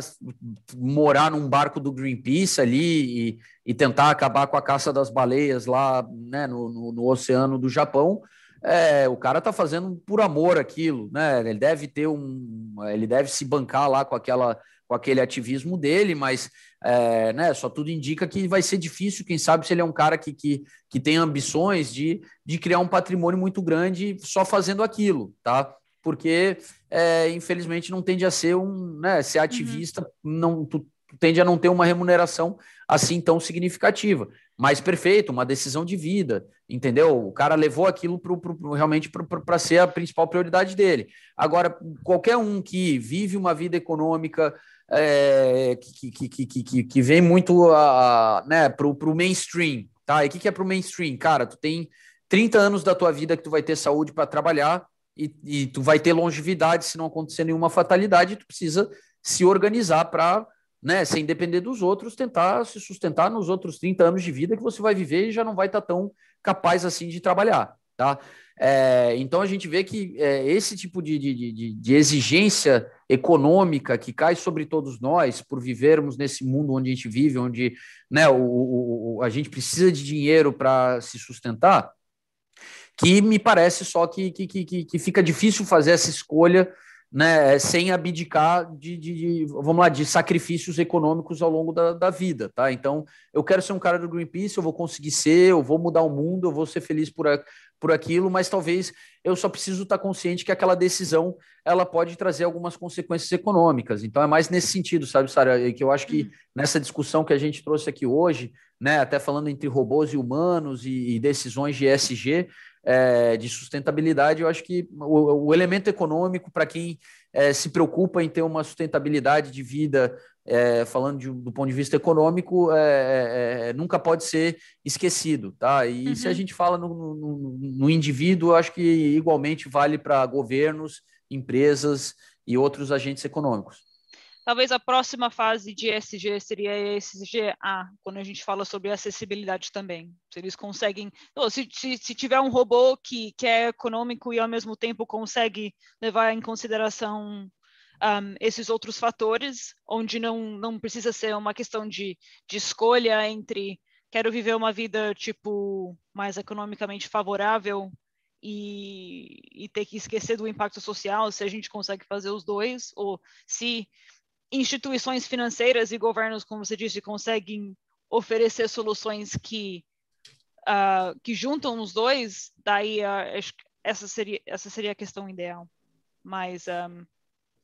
morar num barco do Greenpeace ali e, e tentar acabar com a caça das baleias lá né, no, no, no oceano do Japão. É, o cara tá fazendo por amor aquilo, né? Ele deve ter um. Ele deve se bancar lá com aquela com aquele ativismo dele, mas é, né, só tudo indica que vai ser difícil, quem sabe se ele é um cara que, que, que tem ambições de, de criar um patrimônio muito grande só fazendo aquilo, tá? Porque, é, infelizmente, não tende a ser um, né, ser ativista, uhum. não, tu, tu tende a não ter uma remuneração assim tão significativa. Mas perfeito, uma decisão de vida, entendeu? O cara levou aquilo pro, pro, realmente para ser a principal prioridade dele. Agora, qualquer um que vive uma vida econômica é, que, que, que, que, que vem muito a, né, para o mainstream, tá? E o que, que é para o mainstream? Cara, tu tem 30 anos da tua vida que tu vai ter saúde para trabalhar e, e tu vai ter longevidade se não acontecer nenhuma fatalidade, tu precisa se organizar para né, sem depender dos outros, tentar se sustentar nos outros 30 anos de vida que você vai viver e já não vai estar tá tão capaz assim de trabalhar, tá? É, então a gente vê que é, esse tipo de, de, de, de, exigência econômica que cai sobre todos nós por vivermos nesse mundo onde a gente vive, onde né, o, o a gente precisa de dinheiro para se sustentar, que me parece só que, que, que, que fica difícil fazer essa escolha né, sem abdicar de, de, de, vamos lá, de sacrifícios econômicos ao longo da, da, vida, tá? Então, eu quero ser um cara do Greenpeace, eu vou conseguir ser, eu vou mudar o mundo, eu vou ser feliz por, a, por aquilo, mas talvez eu só preciso estar consciente que aquela decisão, ela pode trazer algumas consequências econômicas. Então, é mais nesse sentido, sabe, Sara, que eu acho que uhum. nessa discussão que a gente trouxe aqui hoje, né, até falando entre robôs e humanos e, e decisões de ESG, é, de sustentabilidade, eu acho que o, o elemento econômico, para quem é, se preocupa em ter uma sustentabilidade de vida, é, falando de, do ponto de vista econômico, é, é, é, nunca pode ser esquecido. Tá? E uhum. se a uhum. gente fala no, no, no indivíduo, eu acho que igualmente vale para governos, empresas e outros agentes econômicos. Talvez a próxima fase de ESG seria ESG-A, quando a gente fala sobre acessibilidade também. Se eles conseguem. Se, se, se, tiver um robô que, que é econômico e ao mesmo tempo consegue levar em consideração um, esses outros fatores, onde não, não precisa ser uma questão de, de escolha entre quero viver uma vida tipo mais economicamente favorável e, e, ter que esquecer do impacto social, se a gente consegue fazer os dois, ou se instituições financeiras e governos, como você disse, conseguem oferecer soluções que, uh, que juntam os dois, daí uh, essa, seria, essa seria a questão ideal. Mas. Um,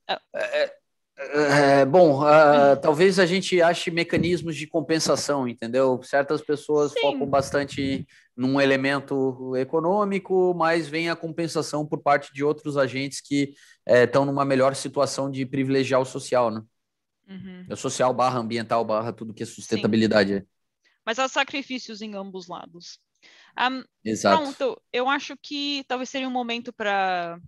uh... é, é, bom, uh, talvez a gente ache mecanismos de compensação, entendeu? Certas pessoas Sim. focam bastante num elemento econômico, mas vem a compensação por parte de outros agentes que estão é, numa melhor situação de privilegiar o social, né? Uhum. É social barra ambiental barra tudo que é sustentabilidade. É. Mas há sacrifícios em ambos lados. Um, Exato. Pronto, eu acho que talvez seria um momento para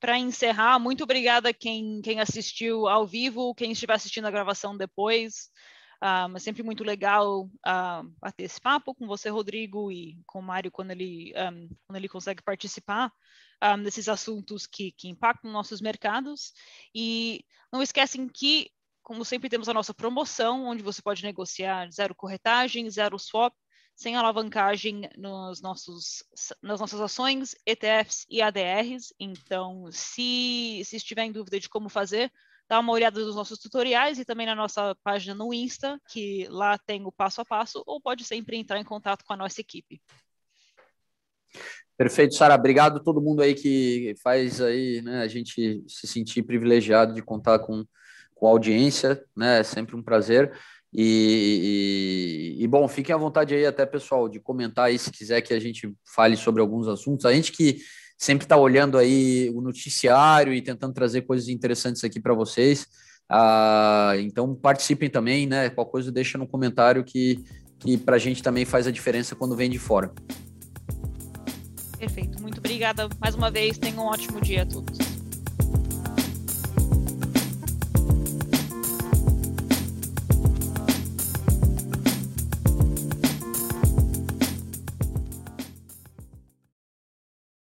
para encerrar. Muito obrigada quem, quem assistiu ao vivo, quem estiver assistindo a gravação depois. Um, é sempre muito legal uh, bater esse papo com você, Rodrigo, e com o Mário quando ele, um, quando ele consegue participar um, desses assuntos que, que impactam nossos mercados. E não esquecem que como sempre, temos a nossa promoção, onde você pode negociar zero corretagem, zero swap, sem alavancagem nos nossos, nas nossas ações, ETFs e ADRs. Então, se, se estiver em dúvida de como fazer, dá uma olhada nos nossos tutoriais e também na nossa página no Insta, que lá tem o passo a passo, ou pode sempre entrar em contato com a nossa equipe. Perfeito, Sara. Obrigado a todo mundo aí que faz aí, né, a gente se sentir privilegiado de contar com com a audiência, né? É sempre um prazer. E, e, e, bom, fiquem à vontade aí, até pessoal, de comentar aí se quiser que a gente fale sobre alguns assuntos. A gente que sempre está olhando aí o noticiário e tentando trazer coisas interessantes aqui para vocês. Ah, então participem também, né? Qualquer coisa deixa no comentário que, que para a gente também faz a diferença quando vem de fora. Perfeito, muito obrigada mais uma vez. Tenham um ótimo dia a todos.